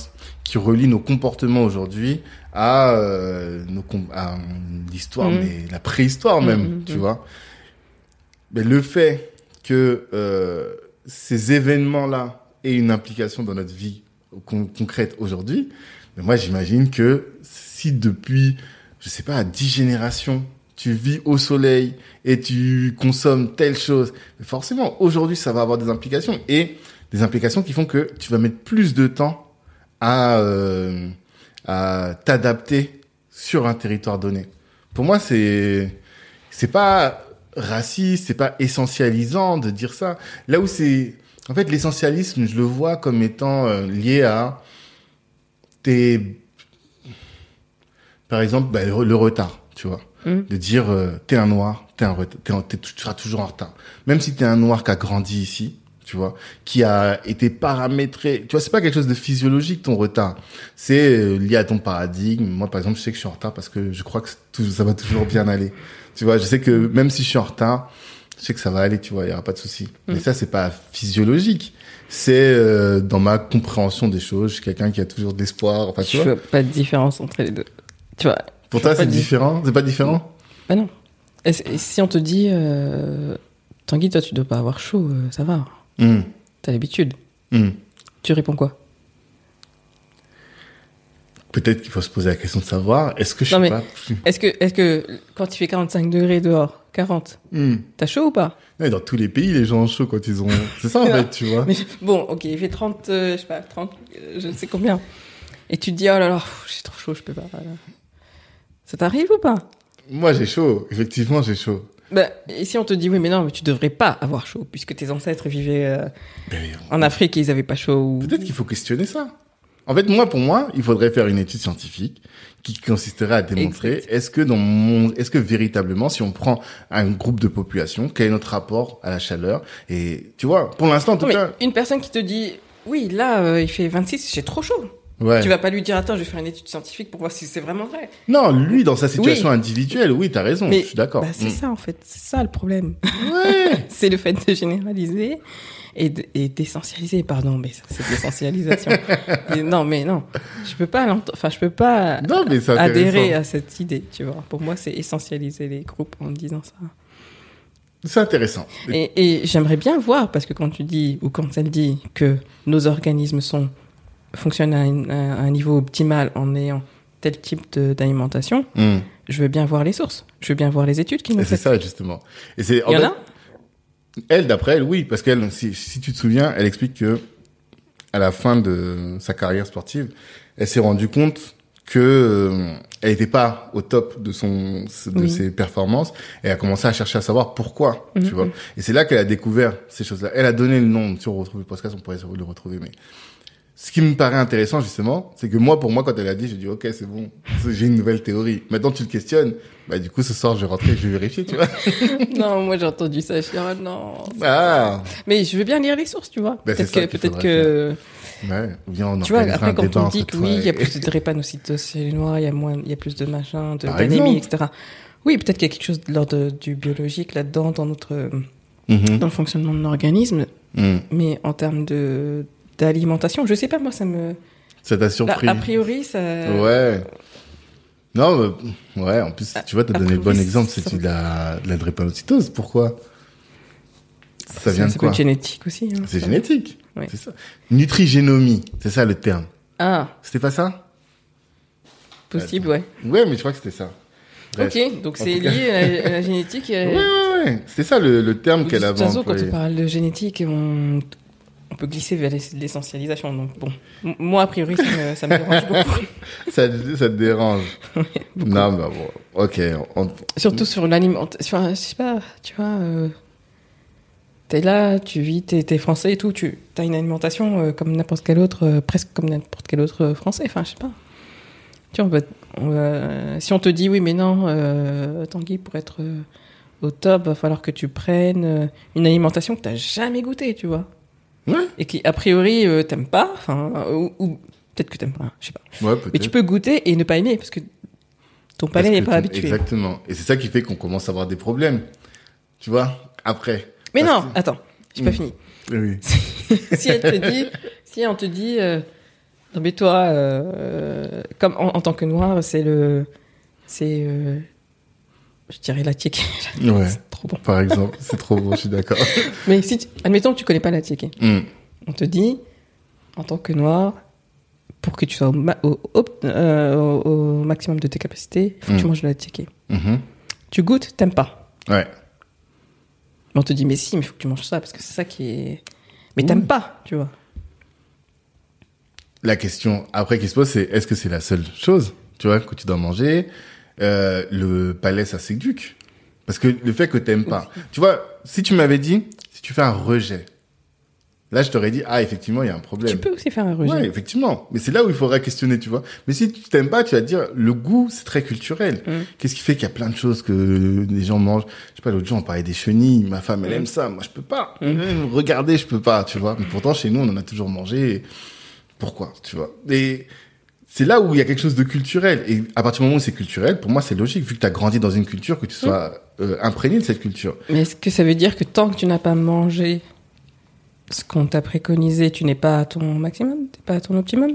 qui relie nos comportements aujourd'hui à, euh, nos à l'histoire, Mhm. mais la préhistoire même, Mhm, tu vois. Mais le fait que euh, ces événements-là aient une implication dans notre vie con- concrète aujourd'hui, mais moi j'imagine que si depuis, je sais pas, dix générations, tu vis au soleil et tu consommes telle chose, forcément aujourd'hui ça va avoir des implications et des implications qui font que tu vas mettre plus de temps à, euh, à t'adapter sur un territoire donné. Pour moi, c'est c'est pas raciste, c'est pas essentialisant de dire ça. Là où c'est en fait l'essentialisme, je le vois comme étant euh, lié à tes par exemple bah, le, retard, tu vois. Mm. De dire euh, t'es un noir, t'es un ret- t'es un- t'es- tu seras toujours en retard. Même si t'es un noir qui a grandi ici, tu vois, qui a été paramétré. Tu vois, c'est pas quelque chose de physiologique ton retard. C'est euh, lié à ton paradigme. Moi, par exemple, je sais que je suis en retard parce que je crois que tout- ça va toujours bien aller. Tu vois, je sais que même si je suis en retard, je sais que ça va aller, tu vois, il y aura pas de souci. Mais Mm. ça, c'est pas physiologique. C'est euh, dans ma compréhension des choses. Je suis quelqu'un qui a toujours de l'espoir. Enfin, tu Je vois. vois pas de différence entre les deux. Tu vois Pour toi, c'est différent? C'est pas différent? Bah non. Et, c- et si on te dit, euh, Tanguy, toi, tu dois pas avoir chaud, euh, ça va. Hum, T'as l'habitude. hum. Tu réponds quoi? Peut-être qu'il faut se poser la question de savoir, est-ce que je Non, suis pas... Est-ce que, est-ce que quand il fait 45 degrés dehors, 40, Hum. t'as chaud ou pas? Ouais, dans tous les pays, les gens ont chaud quand ils ont... C'est ça, en fait, tu vois. Mais bon, ok, il fait 30, euh, je sais pas, 30, euh, je ne sais combien. Et tu te dis, oh là là, j'ai trop chaud, je peux pas. voilà. Ça t'arrive ou pas? Moi, j'ai chaud. Effectivement, j'ai chaud. Bah, Et si on te dit, oui, mais non, mais tu devrais pas avoir chaud, puisque tes ancêtres vivaient euh, Ben, en Afrique et ils avaient pas chaud. Ou... Peut-être qu'il faut questionner ça. En fait, moi, pour moi, il faudrait faire une étude scientifique qui consisterait à démontrer est-ce que dans mon, est-ce que véritablement, si on prend un groupe de population, quel est notre rapport à la chaleur Et tu vois, pour l'instant, en tout Non, cas, une personne qui te dit, oui, là, euh, il fait 26, j'ai trop chaud. Ouais. Tu vas pas lui dire, attends, je vais faire une étude scientifique pour voir si c'est vraiment vrai. Non, lui, dans sa situation individuelle, oui, t'as raison. Mais- je suis d'accord. Bah, c'est Mm. ça, en fait. C'est ça le problème. Ouais. c'est le fait de généraliser et d'essentialiser. Pardon, mais c'est de l'essentialisation. Non, mais non. Je peux pas, enfin, je peux pas Non, mais c'est adhérer à cette idée, tu vois. Pour moi, c'est essentialiser les groupes en disant ça. C'est intéressant. Et, et j'aimerais bien voir, parce que quand tu dis, ou quand elle dit que nos organismes sont, fonctionnent à, une- à un niveau optimal en ayant tel type d'alimentation, Mm. je veux bien voir les sources. Je veux bien voir les études qui nous c'est ça, justement. Et c'est, en fait, a Elle, d'après elle, oui, parce qu'elle, si, si tu te souviens, elle explique que à la fin de sa carrière sportive, elle s'est rendue compte que euh, elle était pas au top de son de Oui. ses performances et a commencé à chercher à savoir pourquoi, Mhm. tu vois. Et c'est là qu'elle a découvert ces choses-là. Elle a donné le nom. Si on retrouve le podcast, on pourrait le retrouver. Mais ce qui me paraît intéressant justement, c'est que moi, pour moi, quand elle a dit, j'ai dit ok, c'est bon, j'ai une nouvelle théorie. Maintenant, tu le questionnes. Bah du coup, ce soir, je vais rentrer, je vais vérifier, tu vois. non, moi j'ai entendu ça, je suis ah, non. Ah, Mais je veux bien lire les sources, tu vois. Ben, c'est peut-être que, qu'il peut-être que, ouais. On tu vois, après quand on dit que oui, il y a plus de drépanocytose chez les noirs, il y a moins, il y a plus de machin, de d'anémie, etc. Oui, peut-être qu'il y a quelque chose de l'ordre du biologique là-dedans, dans notre, Mhm. dans le fonctionnement de l'organisme. Mhm. Mais en termes de, d'alimentation, je sais pas, moi, ça me, Ça t'a là, surpris a priori, ça, Ouais. Non, mais, ouais, en plus, tu vois, t'as a donné le bon exemple, ça- c'est de la, de la drépanocytose. Pourquoi? Ça vient de quoi? être génétique aussi. hein. C'est génétique. Ouais. C'est ça. Nutrigénomie, c'est ça le terme. Ah, C'était pas ça? Possible, ouais. Ouais, mais je crois que c'était ça. Bref. Ok, donc c'est lié à la, à la génétique. et- Ouais, ouais, ouais. C'était ça le, le terme De qu'elle toute avait façon, quand on parle de génétique, on, on peut glisser vers l'ess- l'essentialisation. Donc bon, moi a priori, ça me, ça me dérange beaucoup. Ça, ça te dérange. Non, bah bon, ok. on- Surtout sur l'alimentation. Je sais pas, tu vois. Euh, t'es là, tu vis, t'es t'es français et tout. Tu as une alimentation euh, comme n'importe quel autre, euh, presque comme n'importe quel autre euh, français. Enfin, je sais pas. Tu vois, on va- on va- si on te dit oui, mais non, Tanguy, pour être au top, va falloir que tu prennes une alimentation que t'as jamais goûtée, tu vois. Ouais, et qui a priori euh, t'aimes pas, enfin ou, ou peut-être que t'aimes pas, je sais pas. ouais. Mais tu peux goûter et ne pas aimer parce que ton palais n'est pas habitué. Exactement. Et c'est ça qui fait qu'on commence à avoir des problèmes. Tu vois Après. Mais non, que- attends, j'ai pas Mm. fini. Oui. si elle te dit, si on te dit, euh, non mais toi, euh, euh, comme en, en tant que noir, c'est le, c'est, euh, je dirais la. Ouais. c'est trop bon. Par exemple, c'est trop bon, je suis d'accord. Mais si, tu- admettons que tu connais pas la Hmm. on te dit, en tant que noir, pour que tu sois au, ma- au- au- euh, au- maximum de tes capacités, il faut que tu Mm. manges de la. Mhm. Tu goûtes, t'aimes pas. Ouais. Mais on te dit, mais si, mais il faut que tu manges ça, parce que c'est ça qui est. Mais t'aimes pas, tu vois. La question après qui se pose, c'est est-ce que c'est la seule chose, tu vois, que tu dois manger? Euh, Le palais, ça s'éduque. Parce que le fait que t'aimes pas, tu vois, si tu m'avais dit, si tu fais un rejet, là, je t'aurais dit, ah, effectivement, il y a un problème. Tu peux aussi faire un rejet. Ouais, effectivement. Mais c'est là où il faudra questionner, tu vois. Mais si tu t'aimes pas, tu vas te dire, le goût, c'est très culturel. Mm. Qu'est-ce qui fait qu'il y a plein de choses que les gens mangent? Je sais pas, l'autre jour, on parlait des chenilles. Ma femme, elle aime ça. Moi, je peux pas. Mm. Même Regarder, je peux pas, tu vois. Mais pourtant, chez nous, on en a toujours mangé. Pourquoi, tu vois? Et c'est là où il y a quelque chose de culturel. Et à partir du moment où c'est culturel, pour moi, c'est logique, vu que tu as grandi dans une culture, que tu sois euh, imprégné de cette culture. Mais est-ce que ça veut dire que tant que tu n'as pas mangé ce qu'on t'a préconisé, tu n'es pas à ton maximum? T'es pas à ton optimum?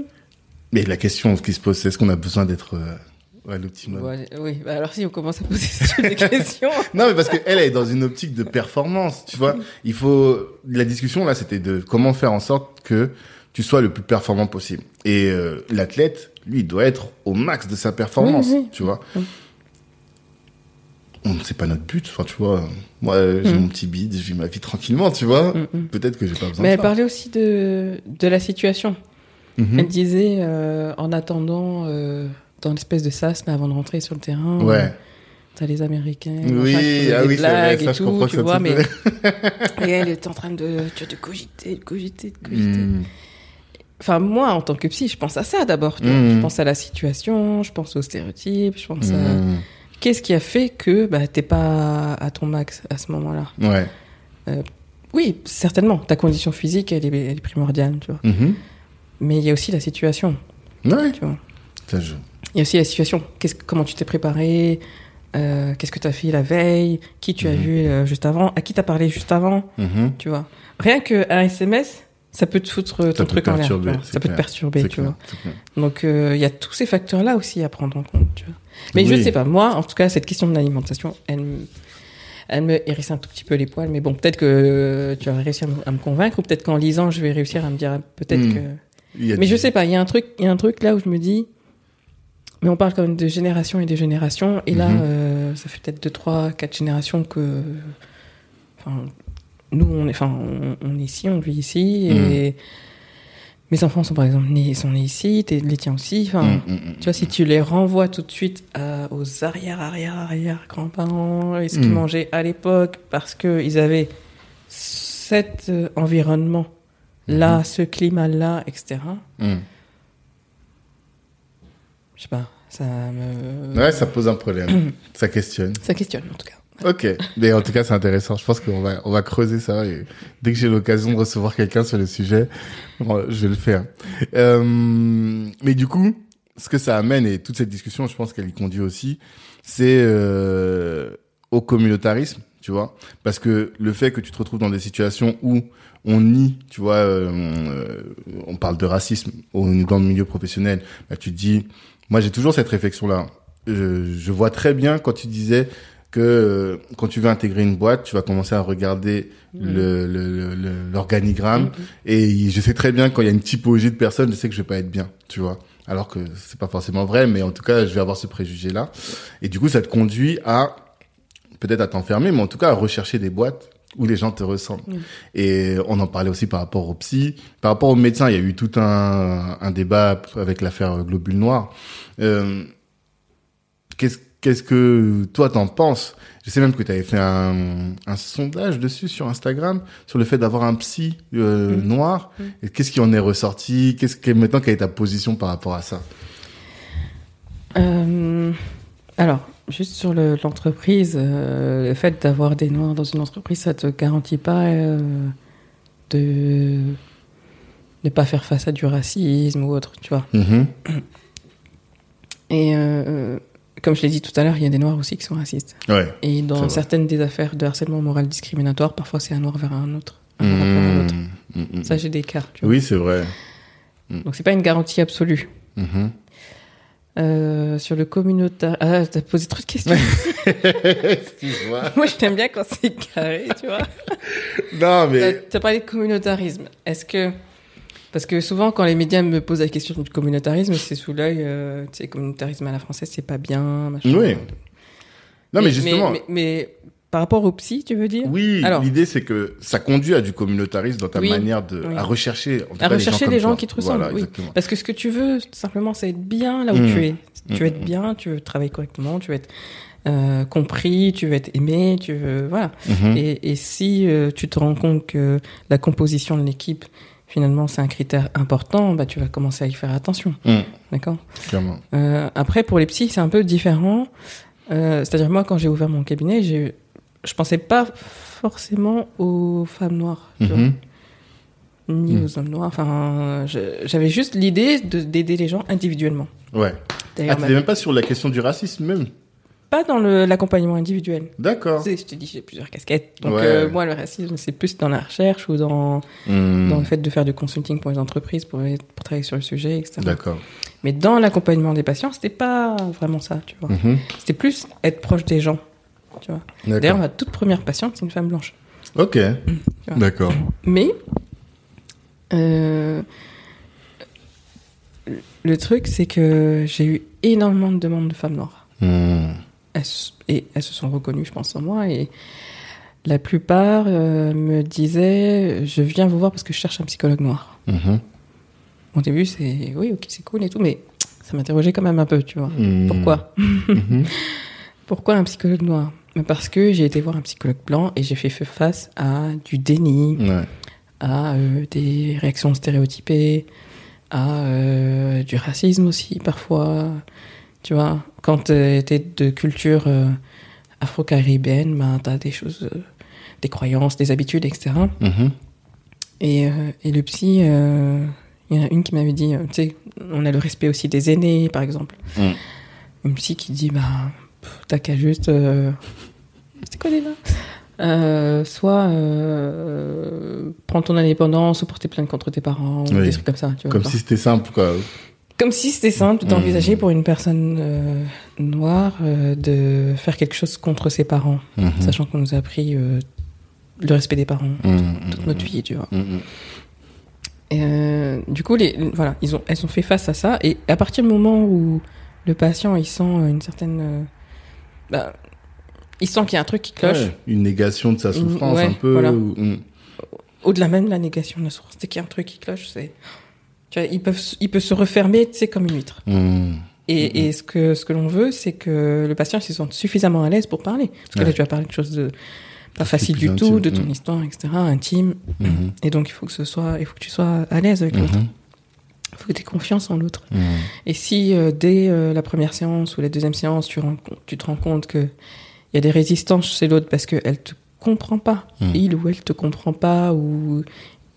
Mais la question qui se pose, c'est est-ce qu'on a besoin d'être euh, à l'optimum? Ouais, Oui, bah alors si on commence à poser ce type de questions. Non, mais parce qu'elle elle est dans une optique de performance, tu vois. Il faut la discussion là, c'était de comment faire en sorte que tu sois le plus performant possible. Et euh, l'athlète, lui, doit être au max de sa performance, Oui, oui. tu vois. Oui. Hum, C'est pas notre but, enfin, tu vois. Moi, euh, j'ai Mm. mon petit bide, je vis ma vie tranquillement, tu vois. Mm, mm. Peut-être que j'ai pas besoin Mais de elle ça. parlait aussi de, de la situation. Mhm. Elle disait, euh, en attendant, euh, dans l'espèce de sas, là, avant de rentrer sur le terrain, Ouais. t'as les Américains, Oui, ah des oui, vrai, blagues ça, et je tout, tu vois, mais et elle était en train de, tu vois, de cogiter, de cogiter, de cogiter. Enfin, moi, en tant que psy, je pense à ça d'abord. Mhm. Je pense à la situation, je pense aux stéréotypes, je pense à... Mm. Qu'est-ce qui a fait que bah, t'es pas à ton max à ce moment-là Ouais. Oui, certainement. Ta condition physique, elle est, elle est primordiale, tu vois. Mhm. Mais il y a aussi la situation, Ouais. tu vois. Il y a aussi la situation. Qu'est-ce, comment tu t'es préparé euh, Qu'est-ce que tu as fait la veille Qui tu as vu euh, juste avant À qui t'as parlé juste avant. Tu vois. Rien qu'un SMS, ça peut te foutre ton truc en l'air. Ça peut te perturber, tu clair, vois. Donc euh, il y a tous ces facteurs-là aussi à prendre en compte. Tu vois. Mais je Oui. sais pas, moi, en tout cas, cette question de l'alimentation, elle, me- elle me hérisse un tout petit peu les poils. Mais bon, peut-être que tu vas réussir à me, convaincre, ou peut-être qu'en lisant, je vais réussir à me dire peut-être Hmm. que. Mais je sais pas, il y a un truc, il y a un truc là où je me dis. Mais on parle quand même de génération et de génération, et là, Mhm. euh, ça fait peut-être deux, trois, quatre générations que. Enfin, nous, on est, enfin, on, on est ici, on vit ici, et. mes enfants sont par exemple nés, sont nés ici, les tiens aussi. Enfin, Mm, mm, mm. tu vois, si tu les renvoies tout de suite à- aux arrière, arrière, arrière grands-parents et ce qu'ils Mm. mangeaient à l'époque parce que ils avaient cet euh, environnement là, Mhm. ce climat-là, etc. Mm. Je sais pas, ça me. Ouais, ça pose un problème. ça questionne. Ça questionne en tout cas. Ok, mais en tout cas c'est intéressant. Je pense qu'on va on va creuser ça et dès que j'ai l'occasion de recevoir quelqu'un sur le sujet, je vais le faire. Euh, mais du coup, ce que ça amène et toute cette discussion, je pense qu'elle y conduit aussi, c'est euh, au communautarisme, tu vois, parce que le fait que tu te retrouves dans des situations où on nie, tu vois, euh, euh, on parle de racisme au, dans le milieu professionnel, bah, tu te dis, moi j'ai toujours cette réflexion là. Je, je vois très bien quand tu disais que euh, quand tu veux intégrer une boîte, tu vas commencer à regarder le le- le- le- l'organigramme Mhm. et je sais très bien quand il y a une typologie de personnes, je sais que je vais pas être bien, tu vois. Alors que c'est pas forcément vrai, mais en tout cas, je vais avoir ce préjugé là. Et du coup, ça te conduit à peut-être à t'enfermer, mais en tout cas à rechercher des boîtes où les gens te ressemblent. Mhm. Et on en parlait aussi par rapport aux psy, par rapport aux médecins. Il y a eu tout un, un débat avec l'affaire Globule Noir. Euh, qu'est-ce Qu'est-ce que toi t'en penses? Je sais même que tu avais fait un, un sondage dessus sur Instagram sur le fait d'avoir un psy euh, Mhm. noir. Mhm. Et qu'est-ce qui en est ressorti? Qu'est-ce que maintenant quelle est ta position par rapport à ça? Euh, alors, juste sur le- l'entreprise, euh, le fait d'avoir des noirs dans une entreprise, ça te garantit pas de ne pas faire face à du racisme ou autre, tu vois. Mhm. Et comme je l'ai dit tout à l'heure, il y a des noirs aussi qui sont racistes. Ouais. Et dans vrai. certaines des affaires de harcèlement moral discriminatoire, parfois c'est un noir vers un autre, un noir vers un autre. Mhm. Mhm. Ça, j'ai des cas, tu vois. Oui, c'est vrai. Donc c'est pas une garantie absolue. Euh, sur le communautaire, ah, t'as posé trop de questions. Excuse-moi. Moi, je t'aime bien quand c'est carré, tu vois. Non, T'as mais t'as parlé de communautarisme. Est-ce que. Parce que souvent, quand les médias me posent la question du communautarisme, c'est sous l'œil, euh, tu sais, communautarisme à la française, c'est pas bien, machin. Oui. non, mais justement. Mais, mais par rapport au psy, tu veux dire? Oui, Alors- l'idée c'est que ça conduit à du communautarisme dans ta Oui, manière de oui. à rechercher en tout À cas, rechercher les gens qui te ressemblent, Voilà, oui. Parce que ce que tu veux, simplement, c'est être bien là où Mm. tu es. Tu veux Mm. être bien, tu veux travailler correctement, tu veux être euh, compris, tu veux être aimé, tu veux. Voilà. Mhm. Et, et si euh, tu te rends compte que la composition de l'équipe, finalement, c'est un critère important, bah, tu vas commencer à y faire attention. Mhm. D'accord? Clairement. Euh, Après, pour les psys, c'est un peu différent. Euh, C'est-à-dire, moi, quand j'ai ouvert mon cabinet, j'ai- je pensais pas forcément aux femmes noires, tu vois, Mhm. ni Mm. aux hommes noirs. Enfin, j'avais juste l'idée de- d'aider les gens individuellement. Ouais. Ah, n'es même pas sur la question du racisme même? Pas dans le- l'accompagnement individuel. D'accord. Je te dis, j'ai plusieurs casquettes. Donc, Ouais. euh, moi, le racisme, c'est plus dans la recherche ou dans Mhm. dans le fait de faire du consulting pour les entreprises, pour, pour travailler sur le sujet, etc. D'accord. Mais dans l'accompagnement des patients, c'était pas vraiment ça, tu vois. Mhm. C'était plus être proche des gens, tu vois. D'ailleurs, ma toute première patiente, c'est une femme blanche. Ok. D'accord. Mais euh, le truc, c'est que j'ai eu énormément de demandes de femmes noires. Mhm. Elles, et elles se sont reconnues, je pense, en moi. Et la plupart euh, me disaient, je viens vous voir parce que je cherche un psychologue noir. Mhm. Au début, c'est oui, ok, c'est cool et tout, mais ça m'interrogeait quand même un peu, tu vois. Mhm. Pourquoi? Mhm. Pourquoi un psychologue noir? Parce que j'ai été voir un psychologue blanc et j'ai fait face à du déni, Ouais. à euh, des réactions stéréotypées, à euh, du racisme aussi parfois. Tu vois, quand euh, t'es de culture euh, afro-caribéenne, ben, t'as des choses, euh, des croyances, des habitudes, etc. Et, euh, et le psy, il y en a une qui m'avait dit, tu sais, on a le respect aussi des aînés, par exemple. Mm. Une psy qui dit, bah, t'as qu'à juste. C'est quoi déjà? Euh, Soit euh, prendre ton indépendance ou porter plainte contre tes parents, ou des trucs comme ça. Tu vois, Comme si c'était simple quoi. Comme si c'était simple d'envisager Mm. pour une personne euh, noire euh, de faire quelque chose contre ses parents, Mhm. sachant qu'on nous a appris euh, le respect des parents Mhm. toute notre vie, tu vois. Et, du coup, les, voilà, ils ont, elles ont fait face à ça. Et à partir du moment où le patient il sent une certaine, bah, il sent qu'il y a un truc qui cloche. Ouais, Une négation de sa souffrance ouais, un peu. voilà. ou-. Au-delà même de la négation de la source, dès qu'il y a un truc qui cloche, c'est Tu vois, ils peuvent, ils peuvent se refermer, tu sais, comme une huître. Hmm. Et, et ce que, ce que l'on veut, c'est que le patient se sente suffisamment à l'aise pour parler. Parce que là, tu vas parler de choses de, pas plus du tout, intime. de ton histoire, etc., intime. Et donc, il faut que ce soit, il faut que tu sois à l'aise avec l'autre. Il faut que tu aies confiance en l'autre. Et si euh, dès euh, la première séance ou la deuxième séance, tu, tu te rends compte que il y a des résistances chez l'autre parce qu'elle te comprend pas, il ou elle te comprend pas, ou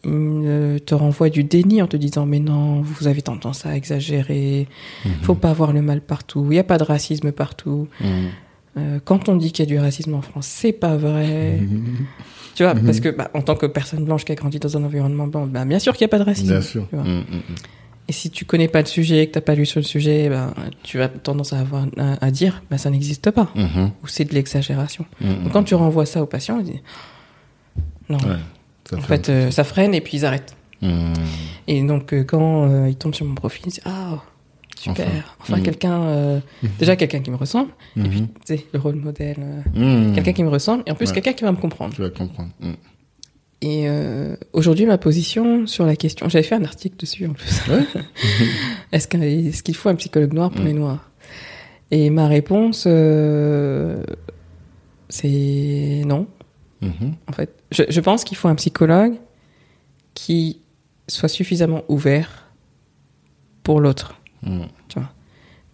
il euh, te renvoie du déni en te disant mais non, vous avez tendance à exagérer, Mhm. faut pas voir le mal partout, il n'y a pas de racisme partout. Mhm. Euh, quand on dit qu'il y a du racisme en France, c'est pas vrai. Mhm. Tu vois, Mhm. parce que bah, en tant que personne blanche qui a grandi dans un environnement blanc, bah, bien sûr qu'il n'y a pas de racisme. Bien sûr. tu vois. Mhm. Mhm. Et si tu connais pas le sujet, que t'as pas lu sur le sujet, ben, tu as tendance à avoir à, à dire, ben, ça n'existe pas, Mhm. ou c'est de l'exagération. Mhm. Donc quand tu renvoies ça au patient, il dit, non, Ouais, ça en fait fait, euh, ça freine et puis ils arrêtent. Mhm. Et donc euh, quand euh, ils tombent sur mon profil, ils disent, ah, super, Enfin. enfin, Mhm. quelqu'un, déjà quelqu'un qui me ressemble, et puis Mhm. tu sais, le rôle modèle, quelqu'un qui me ressemble, et en plus Ouais. quelqu'un qui va me comprendre. Tu vas comprendre. Et euh, aujourd'hui, ma position sur la question, j'avais fait un article dessus en plus. Ouais. Est-ce qu'il faut un psychologue noir pour les noirs? Et ma réponse, euh, c'est non. En fait, je, je pense qu'il faut un psychologue qui soit suffisamment ouvert pour l'autre. Mhm.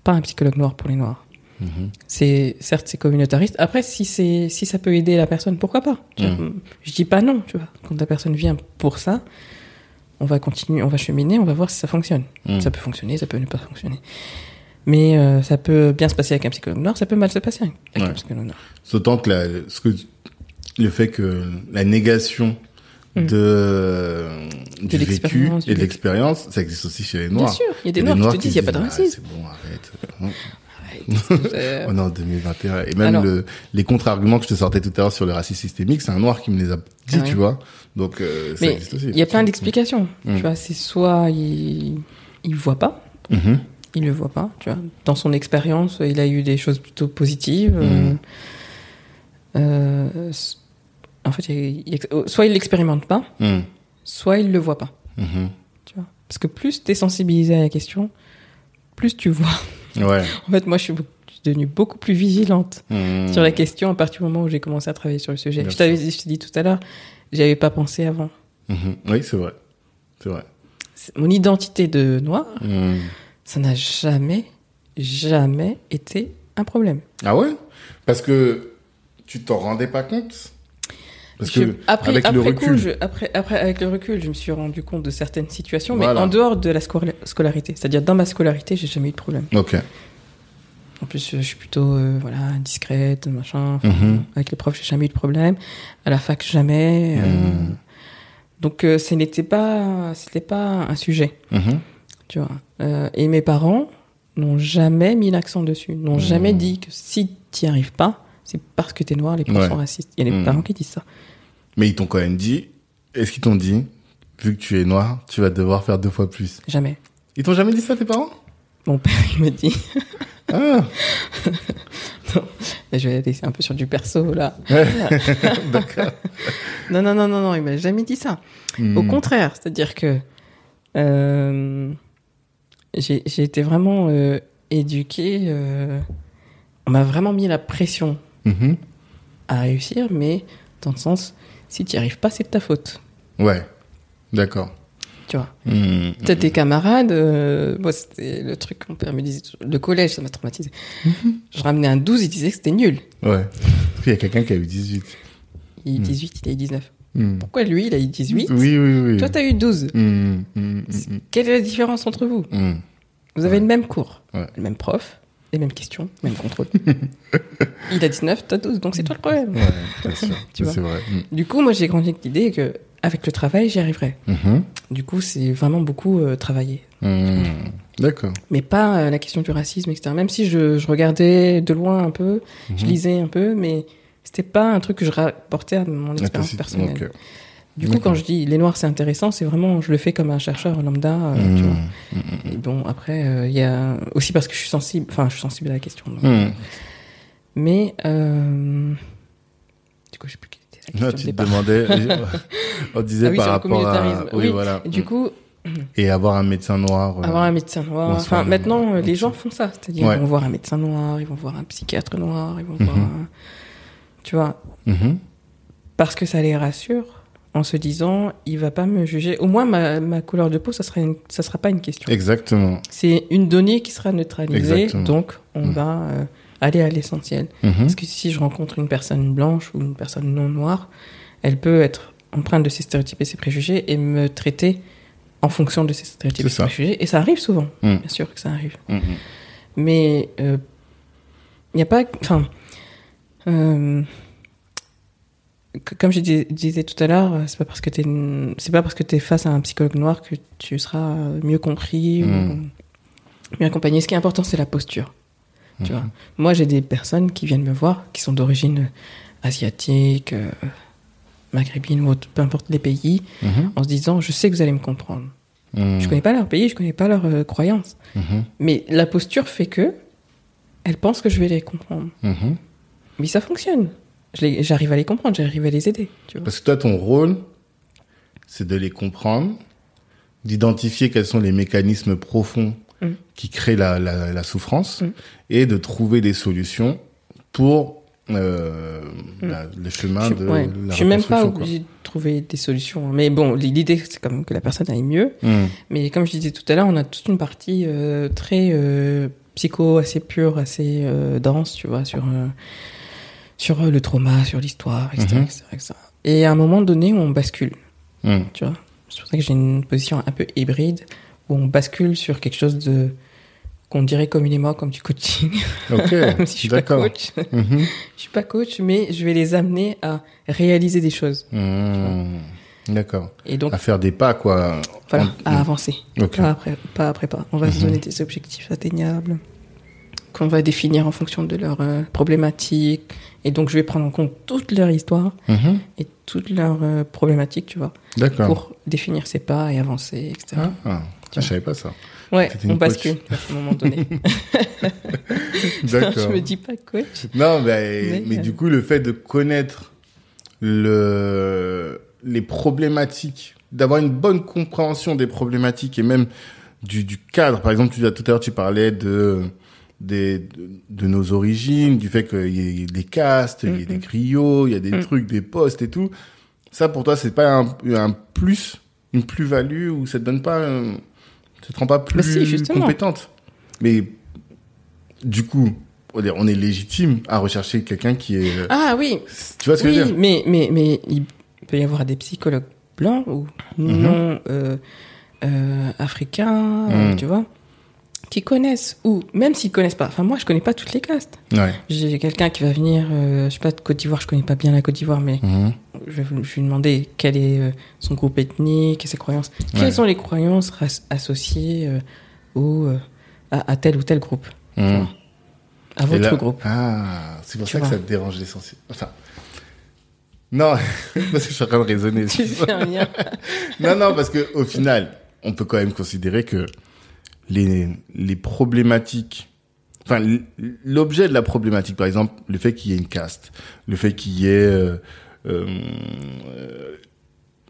Pas un psychologue noir pour les noirs. Mhm. C'est certes c'est communautariste. Après, si c'est si ça peut aider la personne, pourquoi pas? Tu vois, Mm. Je dis pas non. Tu vois, quand la personne vient pour ça, on va continuer, on va cheminer, on va voir si ça fonctionne. Mhm. Ça peut fonctionner, ça peut ne pas fonctionner. Mais euh, ça peut bien se passer avec un psychologue noir, ça peut mal se passer avec Ouais. un psychologue noir. D'autant que la, ce que le fait que la négation Mm. de, du vécu et de l'expérience, ça existe aussi chez les Bien noirs. sûr, il y a des noirs qui te disent il n'y a pas de Ah, racisme. c'est bon, arrête. On est en 2021. Et même Alors- le, les contre-arguments que je te sortais tout à l'heure sur le racisme systémique, c'est un noir qui me les a dit, Ah ouais. tu vois. Donc, euh, ça Mais existe aussi. il y a plein d'explications. Mm. Tu vois, c'est soit il il voit pas, Mhm. il le voit pas. Tu vois, dans son expérience, il a eu des choses plutôt positives. Mm. euh, en fait, il- il- soit il l'expérimente pas, Mhm. soit il le voit pas. Mhm. Tu vois, parce que plus t'es sensibilisé à la question, plus tu vois. Ouais. En fait, moi, je suis, beaucoup- je suis devenue beaucoup plus vigilante Mhm. sur la question à partir du moment où j'ai commencé à travailler sur le sujet. Bien je t'avais dit, tout à l'heure, j'y avais pas pensé avant. Mhm. Oui, c'est vrai. C'est vrai. Mon identité de noir, Mhm. ça n'a jamais, jamais été un problème. Ah ouais? Parce que tu t'en rendais pas compte? Parce Je- que après, avec après le coup, recul, je- après, après, avec le recul, je me suis rendu compte de certaines situations, mais en dehors de la scola- scolarité. C'est-à-dire, dans ma scolarité, j'ai jamais eu de problème. ok. En plus, je suis plutôt, euh, voilà, discrète, machin. Enfin, Mhm. Avec les profs, j'ai jamais eu de problème. À la fac, jamais. euh, Mhm. Donc, euh, ce n'était pas, c'était pas un sujet, Mhm. tu vois. Euh, et mes parents n'ont jamais mis l'accent dessus, n'ont Mhm. jamais dit que si tu n'y arrives pas, c'est parce que tu es noir, les Ouais. sont racistes. Il y a des Mhm. parents qui disent ça. Mais ils t'ont quand même dit, est-ce qu'ils t'ont dit, vu que tu es noir, tu vas devoir faire deux fois plus? Jamais. Ils t'ont jamais dit ça, tes parents? Mon père, il me dit, Ah, je vais laisser un peu sur du perso là. d'accord. Non, non, non, non, non, il m'a jamais dit ça. Au Hmm. contraire, c'est-à-dire que euh, j'ai j'ai été vraiment euh, éduquée. euh, on m'a vraiment mis la pression Mhm. à réussir, mais dans le sens, si tu n'y arrives pas, c'est de ta faute. Ouais, d'accord. Tu vois. Hmm. T'as tes camarades, euh, moi c'était le truc qu'on père me disait, le collège, ça m'a traumatisé. Je ramenais un 12, il disait que c'était nul. Ouais. Parce qu'il y a quelqu'un qui a eu 18. Il a eu 18, il a eu 19. Hmm. Pourquoi lui, il a eu 18 Oui, oui, oui. Toi, t'as eu 12. Hmm, hmm, hmm, Quelle est la différence entre vous hmm. Hmm. Vous avez le même cours, Ouais. le même prof, les mêmes questions, même contrôle. il a 19, t'as 12, donc c'est toi le problème. Ouais, bien sûr. Tu vois. C'est vrai. Hmm. Du coup, moi, j'ai grandi avec l'idée que avec le travail, j'y arriverai. Mhm. Du coup, c'est vraiment beaucoup euh, travailler. Hmm. D'accord. Mais pas euh, la question du racisme, etc. Même si je, je regardais de loin un peu, je Mhm. lisais un peu, mais c'était pas un truc que je rapportais à mon Ah, expérience personnelle. Du coup, quand je dis les noirs, c'est intéressant, c'est vraiment, je le fais comme un chercheur lambda. euh, tu vois. Hmm. Et bon, après, euh, il y a aussi parce que je suis sensible, enfin, je suis sensible à la question. Hmm. Mais, euh... du coup, je sais plus quelle était la Ah, question tu de te demandais, on disait Ah oui, par sur rapport à, oui, Oui. voilà. Et du coup, et avoir un médecin noir. euh, Avoir un médecin noir. Enfin, maintenant, euh, les gens font ça. C'est-à-dire, Ouais. ils vont voir un médecin noir, ils vont voir un psychiatre noir, ils vont voir un... Tu vois, parce que ça les rassure en se disant, il va pas me juger. Au moins, ma, ma couleur de peau, ça sera, une- ça sera pas une question. Exactement. C'est une donnée qui sera neutralisée, Exactement. donc on Mhm. va euh, aller à l'essentiel. Mhm. Parce que si je rencontre une personne blanche ou une personne non noire, elle peut être empreinte de ses stéréotypes et ses préjugés et me traiter en fonction de ses stéréotypes et ses préjugés. Et ça arrive souvent, Mm. bien sûr que ça arrive. Mhm. Mais il n'y a pas... Enfin... euh, comme je dis- disais tout à l'heure, euh, c'est pas parce que t'es c'est pas parce que tu es face à un psychologue noir que tu seras euh, mieux compris ou mieux accompagné. Ce qui est important, c'est la posture. Tu Mhm. vois. Moi, j'ai des personnes qui viennent me voir, qui sont d'origine euh, asiatique, euh, maghrébine ou autre, peu importe les pays, Mhm. en se disant, je sais que vous allez me comprendre. Je connais pas leur pays, je connais pas leurs euh, croyances. Mais la posture fait que elles pensent que je vais les comprendre. Mais ça fonctionne. J'arrive à les comprendre, j'arrive à les aider. Tu vois. Parce que toi, ton rôle, c'est de les comprendre, d'identifier quels sont les mécanismes profonds Mm. qui créent la, la, la souffrance Mm. et de trouver des solutions pour euh, la- le chemin je, de ouais. la je suis même pas obligée de trouver des solutions. Mais bon, l'idée, c'est quand même que la personne aille mieux. Mm. Mais comme je disais tout à l'heure, on a toute une partie euh, très euh, psycho, assez pure, assez dense, tu vois, sur, sur euh, le trauma, sur l'histoire, etc., Mhm. etc., etc. Et à un moment donné, on bascule, Mm. tu vois? C'est pour ça que j'ai une position un peu hybride, où on bascule sur quelque chose de qu'on dirait communément comme du coaching, Ok, même si je suis pas coach. Mhm. Je suis pas coach, mais je vais les amener à réaliser des choses. Mm. D'accord. Et donc, À faire des pas, quoi. voilà, En- à avancer. Pas après, pas après pas. On va se Mhm. donner des objectifs atteignables qu'on va définir en fonction de leurs euh, problématiques. Et donc, je vais prendre en compte toute leur histoire Mhm. et toutes leurs euh, problématiques, tu vois, D'accord. pour définir ses pas et avancer, etc. Ah, ah. Ah, je savais pas ça. ouais, on bascule à un moment donné. je D'accord. me dis pas coach. Non, mais, Mais, mais euh, du coup, le fait de connaître le, les problématiques, d'avoir une bonne compréhension des problématiques et même du, du cadre. Par exemple, tu, tout à l'heure, tu parlais de, des, de, de nos origines, du fait qu'il y ait des castes, il y ait des Mhm. griots, il y a des Mhm. trucs, des postes et tout. Ça, pour toi, c'est pas un, un plus, une plus-value ou ça te donne pas, euh, ça te rend pas plus Bah si, justement. compétente. Mais du coup, on est, légitime à rechercher quelqu'un qui est. euh, Ah oui, Tu vois ce que je veux dire? mais, mais, mais il peut y avoir des psychologues blancs ou Mhm. non euh, euh, africains, Mhm. tu vois, qui connaissent, ou même s'ils connaissent pas. Enfin, moi, je connais pas toutes les castes. Ouais. J'ai quelqu'un qui va venir, euh, je sais pas, de Côte d'Ivoire, je connais pas bien la Côte d'Ivoire, mais Mhm. je vais, je vais lui demander quel est euh, son groupe ethnique et ses croyances. Ouais. Quelles sont les croyances associées euh, au, euh, à, à tel ou tel groupe Mhm. À votre là- groupe. Ah, c'est pour Tu ça que ça te dérange l'essentiel. Enfin. Non, parce que je suis en train de raisonner. Tu fais un lien. non, non, parce que au final, on peut quand même considérer que les, les problématiques, enfin, l'objet de la problématique, par exemple, le fait qu'il y ait une caste, le fait qu'il y ait euh, euh,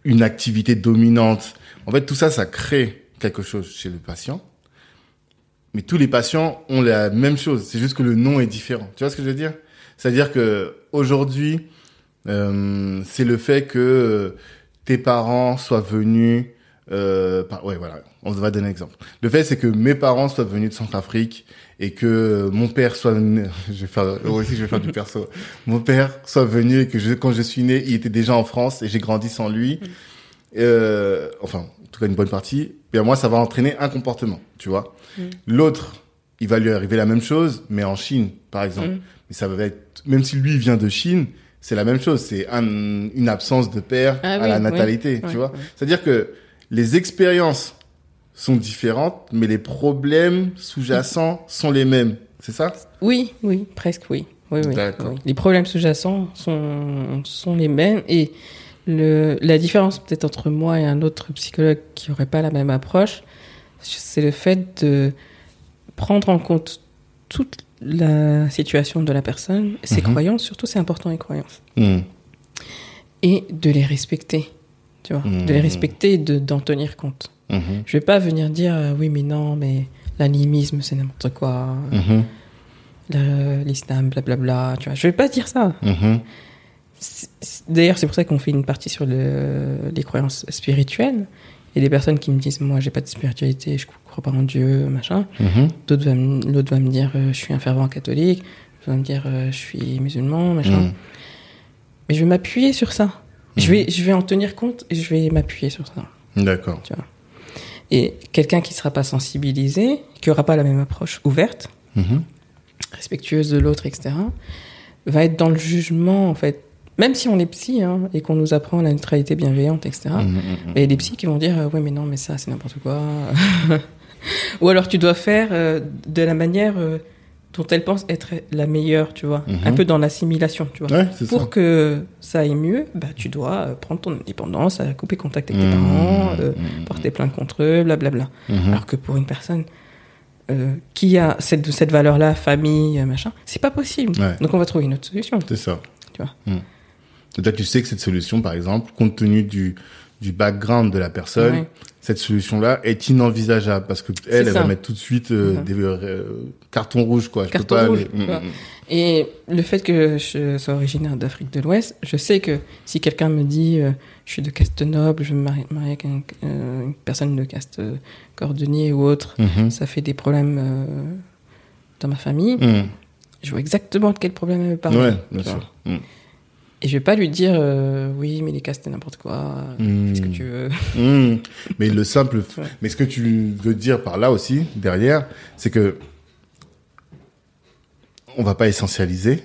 une activité dominante, en fait, tout ça, ça crée quelque chose chez le patient. Mais tous les patients ont la même chose. C'est juste que le nom est différent. Tu vois ce que je veux dire? C'est-à-dire que aujourd'hui, euh, c'est le fait que euh, tes parents soient venus. Euh, ouais, voilà. On va donner un exemple. Le fait, c'est que mes parents soient venus de Centrafrique et que mon père soit venu. Je vais faire. aussi, je vais faire du perso. Mon père soit venu et que je, quand je suis né, il était déjà en France et j'ai grandi sans lui. Euh, enfin, en tout cas une bonne partie. Et moi, ça va entraîner un comportement, tu vois. Mm. L'autre, il va lui arriver la même chose, mais en Chine, par exemple. Mm. Mais ça va être, même si lui vient de Chine, c'est la même chose. C'est un, une absence de père Ah à oui, la oui. natalité, tu vois. C'est-à-dire que les expériences sont différentes, mais les problèmes sous-jacents sont les mêmes. C'est ça? Oui, oui, presque oui. Oui, oui, oui. Les problèmes sous-jacents sont, sont les mêmes et le, la différence peut-être entre moi et un autre psychologue qui n'aurait pas la même approche, c'est le fait de prendre en compte toute la situation de la personne, ses Mhm. croyances, surtout c'est important les croyances, Hmm. et de les respecter. Tu vois, Mhm. de les respecter et de- d'en tenir compte. Mhm. Je vais pas venir dire euh, oui mais non mais l'animisme c'est n'importe quoi, Mhm. le- l'islam blablabla, tu vois. Je vais pas dire ça. Mhm. D'ailleurs c'est pour ça qu'on fait une partie sur le, les croyances spirituelles. A des personnes qui me disent moi j'ai pas de spiritualité, je crois pas en Dieu, machin. Mhm. D'autres va L'autre va me dire euh, je suis un fervent catholique, l'autre va me dire euh, je suis musulman, machin. Mhm. Mais je vais m'appuyer sur ça. Je, vais, je vais en tenir compte et je vais m'appuyer sur ça. D'accord. Et quelqu'un qui sera pas sensibilisé, qui aura pas la même approche ouverte, Mhm. respectueuse de l'autre, etc., va être dans le jugement, en fait. Même si on est psy hein, et qu'on nous apprend la neutralité bienveillante, etc., Mhm. il y a des psys qui vont dire euh, Ouais, mais non, mais ça, c'est n'importe quoi. Ou alors tu dois faire euh, de la manière euh, dont elle pense être la meilleure, tu vois. Mhm. Un peu dans l'assimilation, tu vois. Ouais, Pour ça. que ça aille mieux, bah, tu dois euh, prendre ton indépendance, couper contact avec tes Mhm. parents, euh, Mhm. porter plainte contre eux, blablabla. Mhm. Alors que pour une personne euh, qui a cette, cette valeur-là, famille, machin, c'est pas possible. Ouais. Donc on va trouver une autre solution. C'est ça. Tu vois. Mm. Tu sais que cette solution, par exemple, compte tenu du, du background de la personne, Ouais. Cette solution-là est inenvisageable parce que elle, va mettre tout de suite euh, Mhm. des euh, cartons rouges, quoi. Je Carton peux pas rouge, aller- vois. Mm, mm. Et le fait que je sois originaire d'Afrique de l'Ouest, je sais que si quelqu'un me dit euh, je suis de caste noble, je veux me marier, marier avec un- euh, une personne de caste cordonnier ou autre, Mhm. ça fait des problèmes euh, dans ma famille. Mm. Je vois exactement de quel problème elle parle. Ouais, bien sûr. Et je vais pas lui dire euh, oui, mais les castes c'est n'importe quoi, Mm. fais ce que tu veux. Mm. Mais le simple, Ouais. mais ce que tu veux dire par là aussi, derrière, c'est que on va pas essentialiser.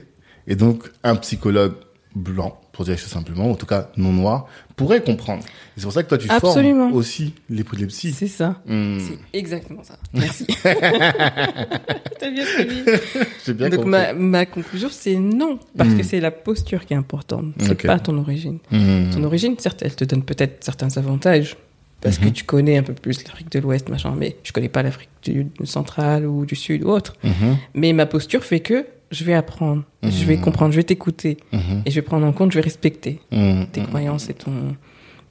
Et donc, un psychologue blanc, pour dire les choses simplement, en tout cas non noir, pourrait comprendre. Et C'est pour ça que toi, tu Absolument. formes aussi l'épilepsie. C'est ça. Mm. C'est exactement ça. Merci. T'as bien suivi. J'ai bien Donc compris. ma, ma conclusion c'est non, parce que c'est la posture qui est importante, c'est pas ton origine. Mm. Ton origine, certes, elle te donne peut-être certains avantages, parce que Mhm. tu connais un peu plus l'Afrique de l'Ouest, machin, mais je connais pas l'Afrique du centrale ou du Sud ou autre. Mhm. Mais ma posture fait que je vais apprendre, je vais Mhm. comprendre, je vais t'écouter, Mhm. et je vais prendre en compte, je vais respecter Mhm. tes croyances et ton,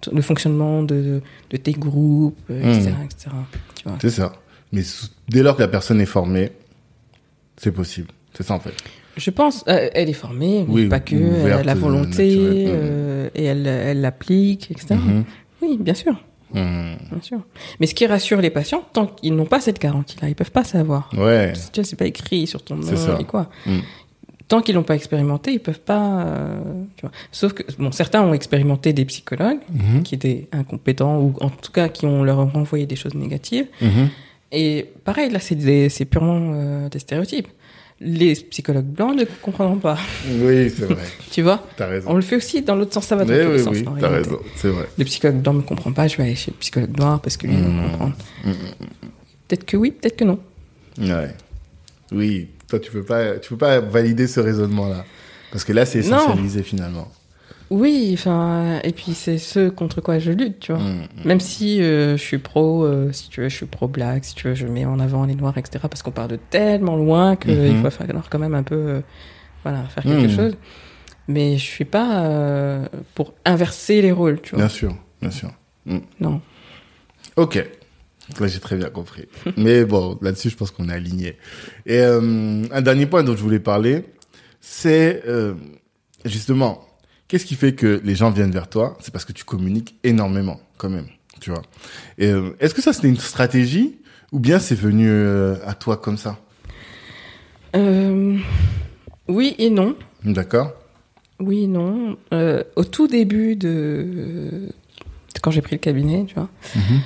ton- le fonctionnement de, de tes groupes, euh, etc., etc. Tu vois. C'est ça. Mais dès lors que la personne est formée, c'est possible. C'est ça en fait. Je pense, euh, elle est formée, mais Oui, pas que, ouverte, elle a la volonté, euh, et elle elle l'applique, etc. Oui, bien sûr, Mhm. bien sûr. Mais ce qui rassure les patients, tant qu'ils n'ont pas cette garantie-là, ils peuvent pas savoir. Ouais. Tu vois, c'est pas écrit sur ton nom et quoi. Mm. Tant qu'ils l'ont pas expérimenté, ils peuvent pas. euh, tu vois. Sauf que bon, certains ont expérimenté des psychologues Mhm. qui étaient incompétents ou en tout cas qui ont leur renvoyé des choses négatives. Mhm. Et pareil, là, c'est purement euh, des stéréotypes. Les psychologues blancs ne comprendront pas. Oui, c'est vrai. Tu vois? T'as raison. On le fait aussi dans l'autre sens, ça va dans Mais oui, sens. oui, t'as raison. C'est vrai. Le psychologue blanc ne comprend pas, je vais aller chez le psychologue noir parce que lui, il Mm. va comprendre. Mm. Peut-être que oui, peut-être que non. Ouais. Oui. Toi, tu peux pas, tu peux pas valider ce raisonnement-là. Parce que là, c'est Non. essentialisé finalement. Oui, enfin, et puis c'est ce contre quoi je lutte, tu vois. Mm. Même si euh, je suis pro, euh, si tu veux, je suis pro black, si tu veux, je mets en avant les noirs, etc. Parce qu'on part de tellement loin qu'il Mhm. va falloir quand même un peu, euh, voilà, faire quelque Mhm. chose. Mais je suis pas pour inverser les rôles, tu vois. Bien sûr, bien sûr. Non. Ok. Là, j'ai très bien compris. Mais bon, là-dessus, je pense qu'on est aligné. Et un dernier point dont je voulais parler, c'est justement, qu'est-ce qui fait que les gens viennent vers toi? C'est parce que tu communiques énormément, quand même, tu vois. Et euh, est-ce que ça, c'était une stratégie ou bien c'est venu euh, à toi comme ça? Euh, oui et non. D'accord Oui, et non. Au tout début de, quand j'ai pris le cabinet, tu vois, Mhm.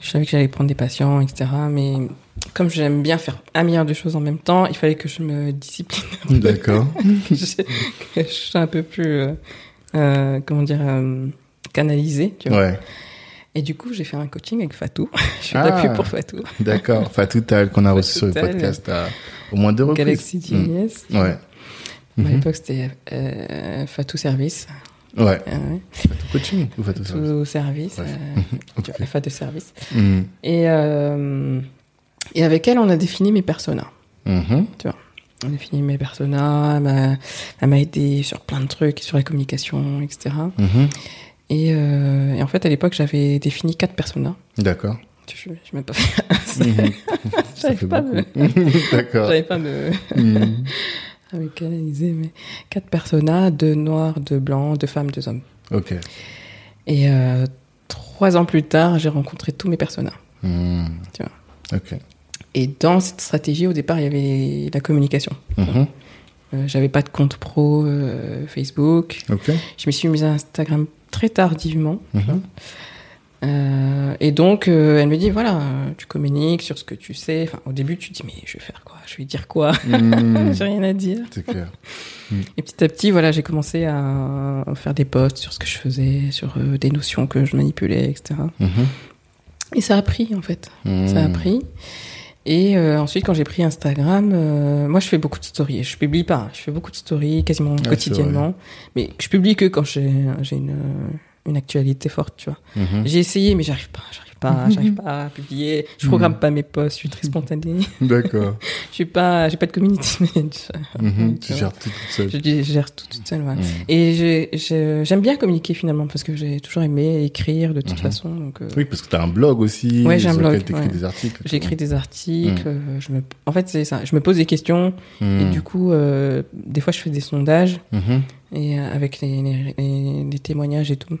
je savais que j'allais prendre des patients, etc. Mais comme j'aime bien faire un milliard de choses en même temps, il fallait que je me discipline, D'accord. que je, que je sois un peu plus, euh, euh, comment dire, euh, canalisée, tu vois. Ouais, Et du coup, j'ai fait un coaching avec Fatou. je suis Ah. pour Fatou. d'accord. Fatou Tal, qu'on a reçu Fatou sur le podcast à, au moins deux reprises. Galaxy Mm. Genius. Ouais. À Mhm. l'époque, c'était euh, Fatou Service. Ouais. Euh, ouais. Fatou Coaching ou Fatou Service Fatou Service? Ouais. euh, Ok. tu vois, FA de service. Mhm. Et, euh, et avec elle, on a défini mes personas. Mhm. On a défini mes personas, elle m'a- aidé sur plein de trucs, sur la communication, etc. Mhm. Et, euh, et en fait, à l'époque, j'avais défini quatre personas. D'accord. Je, je m'ai pas fait. Mhm. Fait pas, à beaucoup. me- D'accord. j'arrive pas me, Mhm. à me canaliser, mais quatre personas, deux noirs, deux blancs, deux femmes, deux hommes. Ok. Et euh, trois ans plus tard, j'ai rencontré tous mes personas. Tu vois. Ok. Et dans cette stratégie, au départ, il y avait la communication. Mhm. Euh, J'avais pas de compte pro euh, Facebook. Ok. Je me suis mise à Instagram très tardivement. Mhm. Euh, et donc, euh, elle me dit voilà, tu communiques sur ce que tu sais. Enfin, au début, tu te dis mais je vais faire quoi? Je vais dire quoi? Mhm. J'ai rien à dire. C'est clair. Et petit à petit, voilà, j'ai commencé à faire des posts sur ce que je faisais, sur des notions que je manipulais, etc. Mhm. Et ça a pris en fait. Ça a Mhm. pris. Et euh, ensuite, quand j'ai pris Instagram, euh, moi je fais beaucoup de stories. Je publie pas, je fais beaucoup de stories quasiment quotidiennement. Mais je publie que quand j'ai une, une actualité forte, tu vois. Mhm. J'ai essayé, mais j'arrive pas, j'arrive pas, j'arrive pas à publier. Je programme Mhm. pas mes posts, je suis très spontanée. D'accord. je suis pas, j'ai pas de community manager. Mhm. Tu Donc, gères tout toute seule. Je, je gère tout toute seule, ouais. Mhm. Et j'ai- j'ai- j'aime bien communiquer finalement parce que j'ai toujours aimé écrire de toute Mhm. façon. Donc, euh, Oui, parce que tu as un blog aussi. Ouais, j'ai un blog, ouais. des articles. J'écris des articles. Mhm. euh, je me, en fait, c'est ça. Je me pose des questions et du coup, euh, des fois, je fais des sondages Mhm. et euh, avec les, les- les- les témoignages et tout.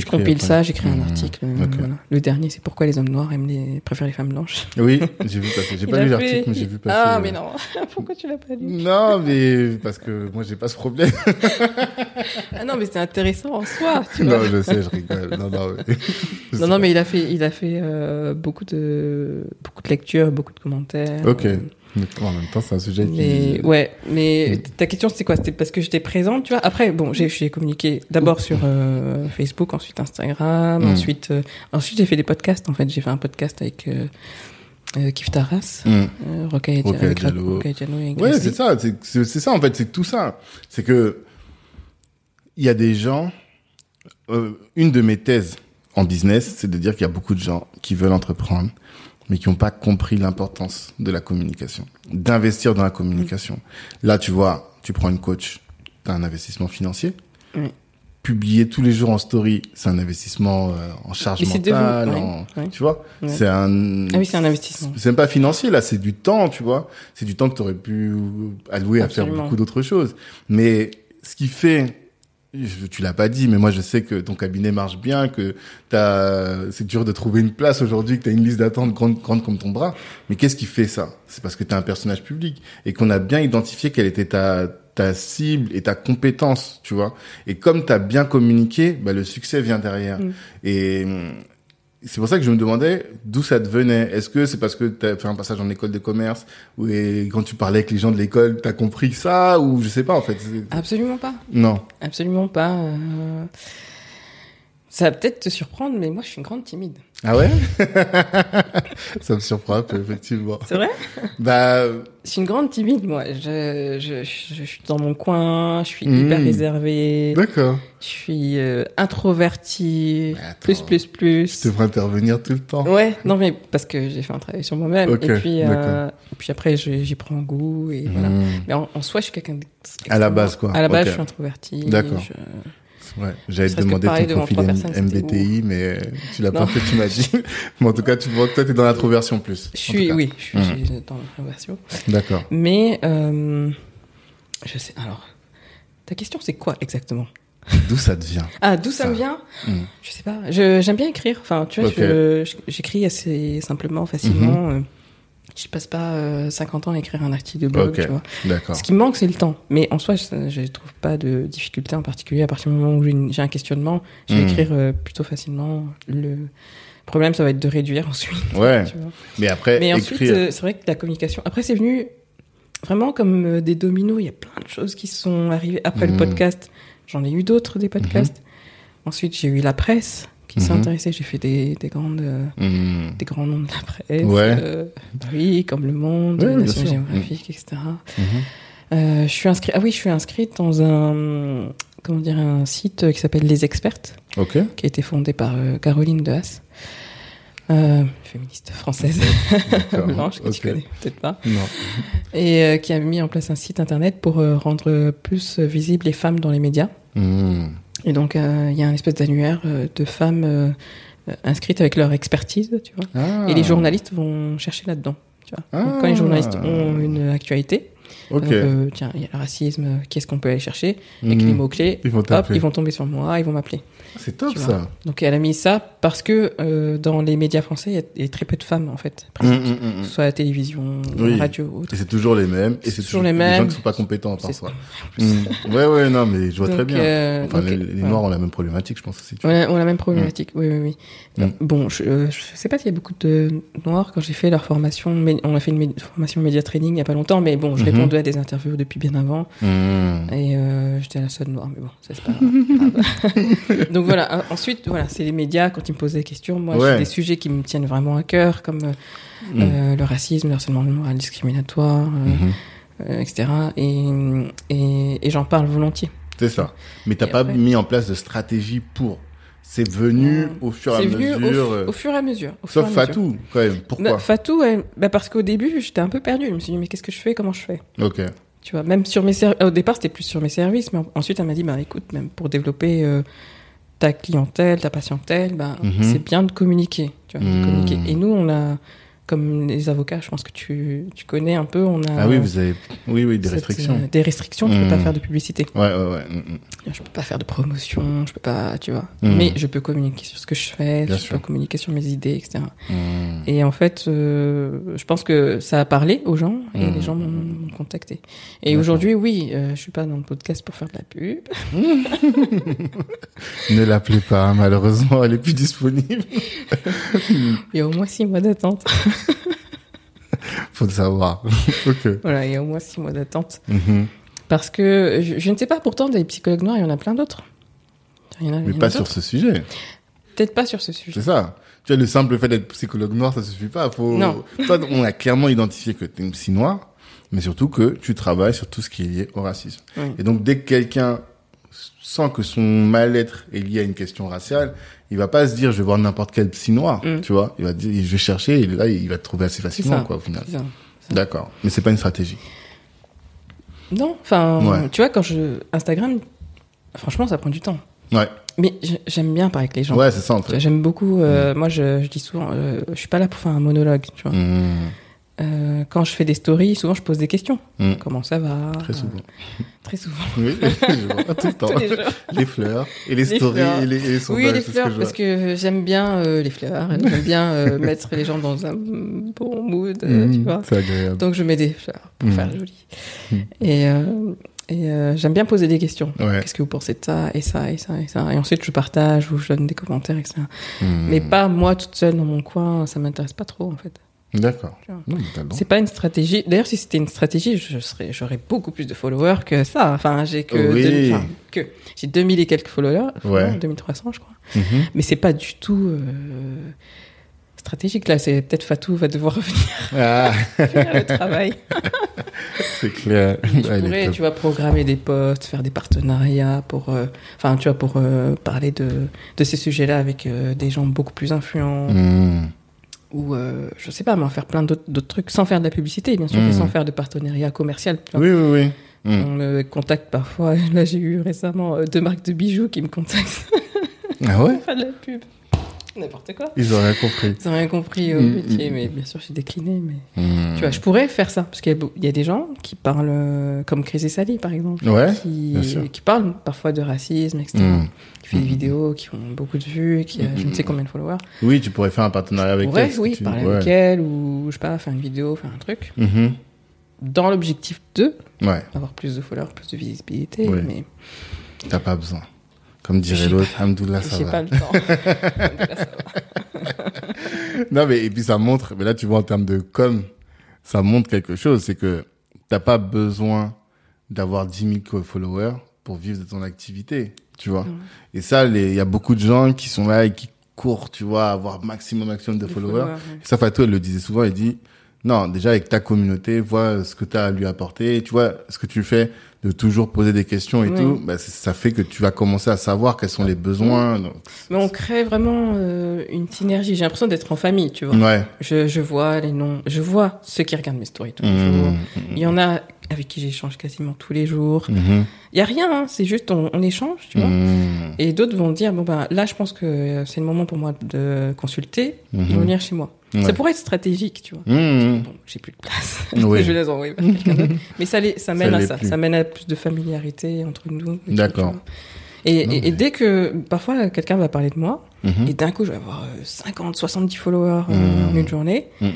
Je compile ça, j'écris un Mhm. article. euh, voilà. Le dernier, c'est pourquoi les hommes noirs aiment les, préfèrent les femmes blanches. Oui, j'ai vu passer. J'ai pas lu fait- l'article, mais j'ai vu passer. Ah, mais non. pourquoi tu l'as pas lu? Non, mais parce que moi j'ai pas ce problème. Ah non, mais c'est intéressant en soi. Tu non, je sais, je rigole. Non, non, mais... Non, non, mais il a fait, il a fait euh, beaucoup de, beaucoup de lectures, beaucoup de commentaires. Ok. Euh, en même temps, c'est un sujet Mais qui. ouais, mais Mm. ta question c'était quoi? C'était parce que j'étais présente, tu vois? Après, bon, j'ai communiqué d'abord sur euh, Facebook, ensuite Instagram, Mm. ensuite euh, ensuite j'ai fait des podcasts. En fait, j'ai fait un podcast avec euh, euh, Kif Taras, Rocaille Rocaille avec Diallo. Et Ouais, c'est ça. C'est ça en fait. C'est tout ça. C'est que il y a des gens. une de mes thèses en business, c'est de dire qu'il y a beaucoup de gens qui veulent entreprendre, mais qui n'ont pas compris l'importance de la communication, d'investir dans la communication. Là, tu vois, tu prends une coach, t'as un investissement financier. Oui. Publier tous les jours en story, c'est un investissement euh, en charge mentale, en- ouais. tu vois. C'est un. Ah oui, c'est un investissement. C'est même pas financier là, c'est du temps, tu vois. C'est du temps que tu aurais pu allouer à faire beaucoup d'autres choses. Mais ce qui fait, tu l'as pas dit, mais moi je sais que ton cabinet marche bien, que t'as, c'est dur de trouver une place aujourd'hui, que tu as une liste d'attente grande, grande comme ton bras. Mais qu'est-ce qui fait ça? C'est parce que tu es un personnage public et qu'on a bien identifié quelle était ta ta cible et ta compétence, tu vois. Et comme tu as bien communiqué, bah, le succès vient derrière. Mm. Et hum, c'est pour ça que je me demandais d'où ça te venait. Est-ce que c'est parce que tu as fait un passage en école de commerce ou quand tu parlais avec les gens de l'école, tu as compris ça ou je sais pas en fait. Absolument pas. Non. Absolument pas. euh, Ça va peut-être te surprendre, mais moi, je suis une grande timide. Ah ouais? Ça me surprend un peu, effectivement. C'est vrai? Bah, Je suis une grande timide, moi. Je, je, je, je suis dans mon coin, je suis Mhm. hyper réservée, d'accord. je suis euh, introvertie, attends, plus, plus, plus. Tu devrais intervenir tout le temps. Ouais, non, mais parce que j'ai fait un travail sur moi-même. Ok, et, puis, euh, d'accord. et puis après, j'y prends goût. Et voilà. Mmh. Mais en, en soi, je suis quelqu'un À la base, quoi. À la base, je suis introvertie. D'accord. Ouais, j'allais te demander ton profil M- MBTI, mais euh, tu l'as pas fait, tu m'as dit. mais en tout cas, tu vois que toi, t'es dans l'introversion plus. Je suis, oui, je suis suis dans l'introversion. D'accord. Mais, euh, je sais, alors, ta question, c'est quoi exactement? D'où ça te vient? Ah, d'où ça, Ça. me vient? Mhm. Je sais pas. J'aime bien écrire. Enfin, tu vois, j'écris assez simplement, facilement. Euh, Je passe pas euh, 50 ans à écrire un article de blog, tu vois. D'accord. Ce qui me manque, c'est le temps. Mais en soi, je, je trouve pas de difficulté en particulier. À partir du moment où j'ai un questionnement, je vais Mhm. écrire euh, plutôt facilement. Le problème, ça va être de réduire ensuite. Ouais. tu vois. Mais après, Mais ensuite, écrire. euh, c'est vrai que la communication. Après, c'est venu vraiment comme euh, des dominos. Il y a plein de choses qui sont arrivées après le podcast. J'en ai eu d'autres des podcasts. Ensuite, j'ai eu la presse qui s'est Mhm. intéressée. J'ai fait des, des grandes, euh, Hmm. des grands noms de la presse. Ouais. euh, oui, comme Le Monde, Ouais, National sûr. Geographic, etc. Mhm. Euh, je suis inscrite. Ah oui, je suis inscrite dans un comment dire un site qui s'appelle Les Expertes, qui a été fondé par euh, Caroline Dehaas, euh, féministe française blanche que tu connais peut-être pas, Non. et euh, qui a mis en place un site internet pour euh, rendre plus visibles les femmes dans les médias. Hmm. Et donc, euh, il y a un espèce d'annuaire euh, de femmes euh, inscrites avec leur expertise, tu vois. Ah. Et les journalistes vont chercher là-dedans. Tu vois. Donc, Ah. quand les journalistes ont une actualité, Ok. donc, euh, tiens, il y a le racisme, qu'est-ce qu'on peut aller chercher Avec les mots-clés, Ils vont hop, ils vont tomber sur moi, ils vont m'appeler. C'est top ça. Donc, elle a mis ça parce que euh, dans les médias français, il y a- il y, a très peu de femmes, en fait, présentes. hum. Soit à la télévision, à Oui. la radio, autre. Et c'est toujours les mêmes. Et C'est toujours les gens mêmes. qui sont pas compétents ça. Mm. Ouais, ouais, non, mais je vois très bien. euh, Enfin, donc, les, les. Noirs ont la même problématique, je pense aussi. On a, on a la même problématique, oui, oui, oui. Bon, je, je sais pas s'il y a beaucoup de noirs quand j'ai fait leur formation. Mais on a fait une formation média training il y a pas longtemps, mais bon, je Mhm. Répondais à des interviews depuis bien avant. Mm. Et euh, j'étais la seule noire, mais bon, ça c'est pas grave. Donc voilà, ensuite, voilà, c'est les médias quand ils me posent des questions. Moi, Ouais. j'ai des sujets qui me tiennent vraiment à cœur, comme euh, Mm. euh, le racisme, le harcèlement moral discriminatoire, euh, Mhm. etc. Et, et, et j'en parle volontiers. C'est ça. Mais t'as pas après- mis en place de stratégie pour. C'est venu au fur et à C'est venu au, mesure. au fur et à mesure. au fur et Sauf mesure. Fatou, quand même. Pourquoi Fatou, elle- bah, parce qu'au début, j'étais un peu perdue. Je me suis dit, mais qu'est-ce que je fais Comment je fais? Ok. Tu vois, même sur mes au départ, c'était plus sur mes services, mais en- ensuite, elle m'a dit, bah écoute, même pour développer euh, ta clientèle, ta patientèle, bah, Mhm. c'est bien de communiquer. Tu vois, de Mhm. communiquer. Et nous, on a, comme les avocats, je pense que tu, tu connais un peu, on a Ah oui, vous avez. Oui, oui, des cette, restrictions. euh, des restrictions. Je peux pas Mhm. faire de publicité. Ouais, ouais, ouais. mm, mm. Je peux pas faire de promotion. Je peux pas, tu vois. Mhm. Mais je peux communiquer sur ce que je fais. Bien je sûr. peux communiquer sur mes idées, etc. Mm. Et en fait, euh, je pense que ça a parlé aux gens et les gens m'ont contacté. Et aujourd'hui, oui, euh, je suis pas dans le podcast pour faire de la pub. Ne l'appelez pas, malheureusement, elle est plus disponible. Il y a au moins six mois d'attente. Faut le savoir. ok. voilà, il y a au moins six mois d'attente. Mhm. Parce que je, je ne sais pas, pourtant, des psychologues noirs, il y en a plein d'autres. Mais pas sur ce sujet. Peut-être pas sur ce sujet. C'est ça. Tu vois, le simple fait d'être psychologue noir, ça suffit pas. Faut... Non. Toi, on a clairement identifié que tu es une psy noire, mais surtout que tu travailles sur tout ce qui est lié au racisme. Oui. Et donc, dès que quelqu'un sent que son mal-être est lié à une question raciale, il va pas se dire, je vais voir n'importe quel psy noir, Mm. tu vois. Il va dire, je vais chercher, et là, il va te trouver assez facilement, ça. quoi, au final. D'accord. Mais c'est pas une stratégie. Non, enfin, Ouais. tu vois, quand je. Instagram, franchement, ça prend du temps. Ouais. Mais j'aime bien parler avec les gens. Ouais, c'est ça, en fait. J'aime beaucoup. euh, Moi, je, je dis souvent, euh, je suis pas là pour faire un monologue. Tu vois. Mm. Euh, quand je fais des stories, souvent, je pose des questions. Mm. Comment ça va? Très souvent. Euh, Très souvent. Oui, je vois, tout le temps. Les fleurs, et les, Les stories, fleurs. et les, et les sondages. Oui, les que fleurs, parce que j'aime bien euh, les fleurs. J'aime bien mettre les gens dans un bon mood, euh, Mm, tu vois. C'est agréable. Donc, je mets des fleurs pour Mm. faire joli. Mm. Et, et j'aime bien poser des questions. Ouais. Qu'est-ce que vous pensez de ça, et ça, et ça, et ça. Et ensuite, je partage ou je donne des commentaires, etc. Mais pas moi toute seule dans mon coin, ça m'intéresse pas trop, en fait. D'accord. Tu. C'est pas une stratégie. D'ailleurs, si c'était une stratégie, je serais, j'aurais beaucoup plus de followers que ça. Enfin, j'ai que, Oui. 2000, enfin, que j'ai 2000 et quelques followers. Ouais. Non, 2300, je crois. Mhm. Mais c'est pas du tout euh, stratégique. Là, c'est peut-être Fatou va devoir revenir Ah, faire le travail. c'est clair. Je Ouais, il est pourrais, tu vois, programmer des posts, faire des partenariats pour, euh, enfin, tu vois, pour euh, parler de, de ces sujets-là avec euh, des gens beaucoup plus influents. Mm. Ou, euh, je sais pas, mais en faire plein d'autres trucs sans faire de la publicité, bien sûr, Mm. et sans faire de partenariat commercial. tu vois. Oui, oui, oui. Mm. On me contacte parfois. Là, j'ai eu récemment euh, deux marques de bijoux qui me contactent Ah ouais? Pour faire de la pub. N'importe quoi. Ils ont rien compris. Ils n'ont rien compris au Mm, métier, mais bien sûr, j'ai décliné. Mais Mm. tu vois, je pourrais faire ça parce qu'il y, a y des gens qui parlent, euh, comme Crazy Sally par exemple, Ouais, qui, qui parlent parfois de racisme, etc. Mm. Qui fait des vidéos qui ont beaucoup de vues, qui a Mm, je ne sais combien de followers. Oui, tu pourrais faire un partenariat avec pourrais, elle. oui, tu- parler ouais. avec elle ou je sais pas, faire une vidéo, faire un truc. Mhm. Dans l'objectif de Ouais, avoir plus de followers, plus de visibilité, Oui. mais t'as pas besoin. Comme dirait J'ai l'autre, Hamdoullah, ça j'ai va. pas le temps. Non, mais et puis ça montre, mais là tu vois en termes de com, ça montre quelque chose, c'est que t'as pas besoin d'avoir 10 000 followers pour vivre de ton activité, tu vois. Et ça, il y a beaucoup de gens qui sont là et qui courent, tu vois, à avoir maximum, maximum de Des followers. ouais. Ça, Fatou, elle le disait souvent, elle dit, non, déjà avec ta communauté, vois ce que tu as à lui apporter, tu vois, ce que tu fais de toujours poser des questions et Oui. tout, bah, ça fait que tu vas commencer à savoir quels sont les besoins. donc- Mais on crée vraiment euh, une synergie. J'ai l'impression d'être en famille, tu vois. Ouais. Je, je vois les noms, je vois ceux qui regardent mes stories tous les Mmh, jours. mmh, Il y en a avec qui j'échange quasiment tous les jours. Il y a rien, hein, c'est juste on, on échange, tu vois. Et d'autres vont dire bon ben là je pense que c'est le moment pour moi de consulter, vont venir chez moi. Ouais. Ça pourrait être stratégique, tu vois. Mhm. Bon, j'ai plus de place. Oui. je vais les envoyer vers quelqu'un d'autre. Mais ça, les- ça mène Ça à ça. plus. Ça mène à plus de familiarité entre nous. D'accord. Et, Non, et- et mais- dès que parfois quelqu'un va parler de moi, Mhm. et d'un coup je vais avoir euh, 50, 70 followers euh, en Mhm. une journée, Mhm,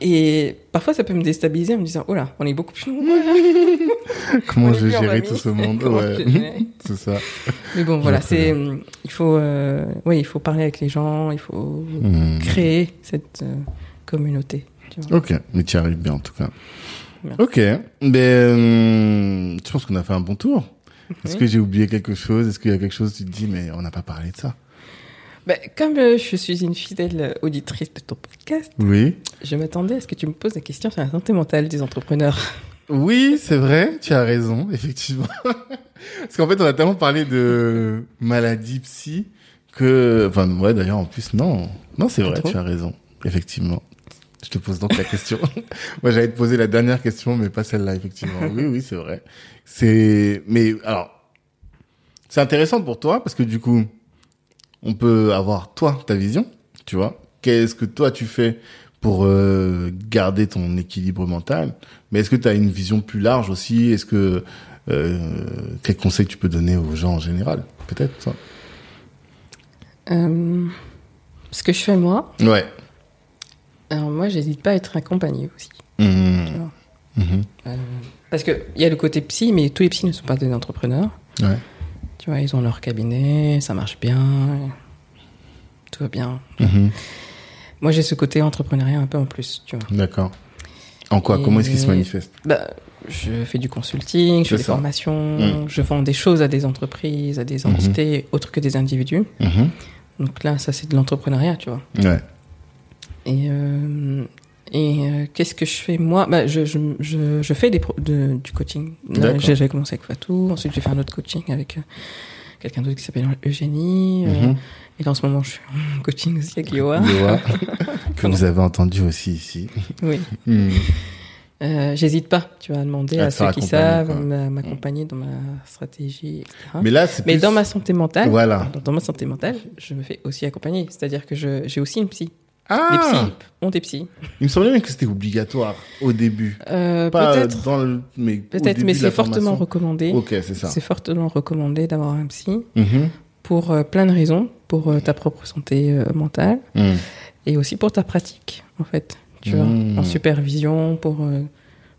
et parfois ça peut me déstabiliser en me disant oh là, on est beaucoup plus nombreux. Comment je vais gérer tout ce monde Ouais. C'est ça. Mais bon, voilà, c'est hum, il faut euh, ouais, il faut parler avec les gens, il faut créer cette euh, communauté. Tu vois. Ok, mais tu y arrives bien en tout cas. Merci. Ok, mais hum, je pense qu'on a fait un bon tour. Est-ce Oui. que j'ai oublié quelque chose? Est-ce qu'il y a quelque chose où tu te dis mais on n'a pas parlé de ça? Bah, comme euh, je suis une fidèle auditrice de ton podcast, Oui. je m'attendais à ce que tu me poses la question sur la santé mentale des entrepreneurs. Oui, c'est vrai, tu as raison, effectivement. Parce qu'en fait, on a tellement parlé de maladie psy que, enfin, ouais, d'ailleurs, en plus, non, non, c'est vrai, Trop. tu as raison, effectivement. Je te pose donc la question. Moi, j'allais te poser la dernière question, mais pas celle-là, effectivement. Oui, oui, c'est vrai. C'est, mais alors, c'est intéressant pour toi parce que du coup, on peut avoir toi ta vision, tu vois. Qu'est-ce que toi tu fais pour euh, garder ton équilibre mental? Mais est-ce que tu as une vision plus large aussi? Est-ce que euh, quels conseils tu peux donner aux gens en général? Peut-être ça. Euh, ce que je fais moi, Ouais. Alors moi, j'hésite pas à être accompagnée aussi. Vois. Mhm. Euh, parce que il y a le côté psy, mais tous les psys ne sont pas des entrepreneurs. Ouais. Tu vois, ils ont leur cabinet, ça marche bien, tout va bien. Mhm. Moi, j'ai ce côté entrepreneuriat un peu en plus, tu vois. D'accord. En quoi? Et- Comment est-ce qu'il se manifeste Bah, je fais du consulting, je fais des ça. formations, Mm. je vends des choses à des entreprises, à des Mhm. entités autres que des individus. Donc là, ça, c'est de l'entrepreneuriat, tu vois. Ouais. Et, euh, et euh, qu'est-ce que je fais moi? Bah, je, je, je, je fais des pro- de, du coaching. D'accord. J'ai commencé avec Fatou, ensuite j'ai fait un autre coaching avec euh, quelqu'un d'autre qui s'appelle Eugénie. euh, Mhm. et là, en ce moment, je suis en coaching aussi avec Yoa. Que vous avez entendu aussi ici. Oui. Euh, J'hésite pas, tu à demander À ceux qui savent, m'a- m'accompagner dans ma stratégie, etc. Mais là, Mais plus- dans ma santé mentale, Voilà. dans ma santé mentale, je me fais aussi accompagner. C'est-à-dire que j'ai aussi une psy. Ah Les psys ont des psys. Il me semblait bien que c'était obligatoire au début. Euh, peut-être, dans le, mais peut-être, mais c'est fortement recommandé. Ok, c'est ça. C'est fortement recommandé d'avoir un psy Mhm. pour euh, plein de raisons, pour euh, ta propre santé euh, mentale Mhm. et aussi pour ta pratique, en fait. Tu vois, Mmh. en supervision, pour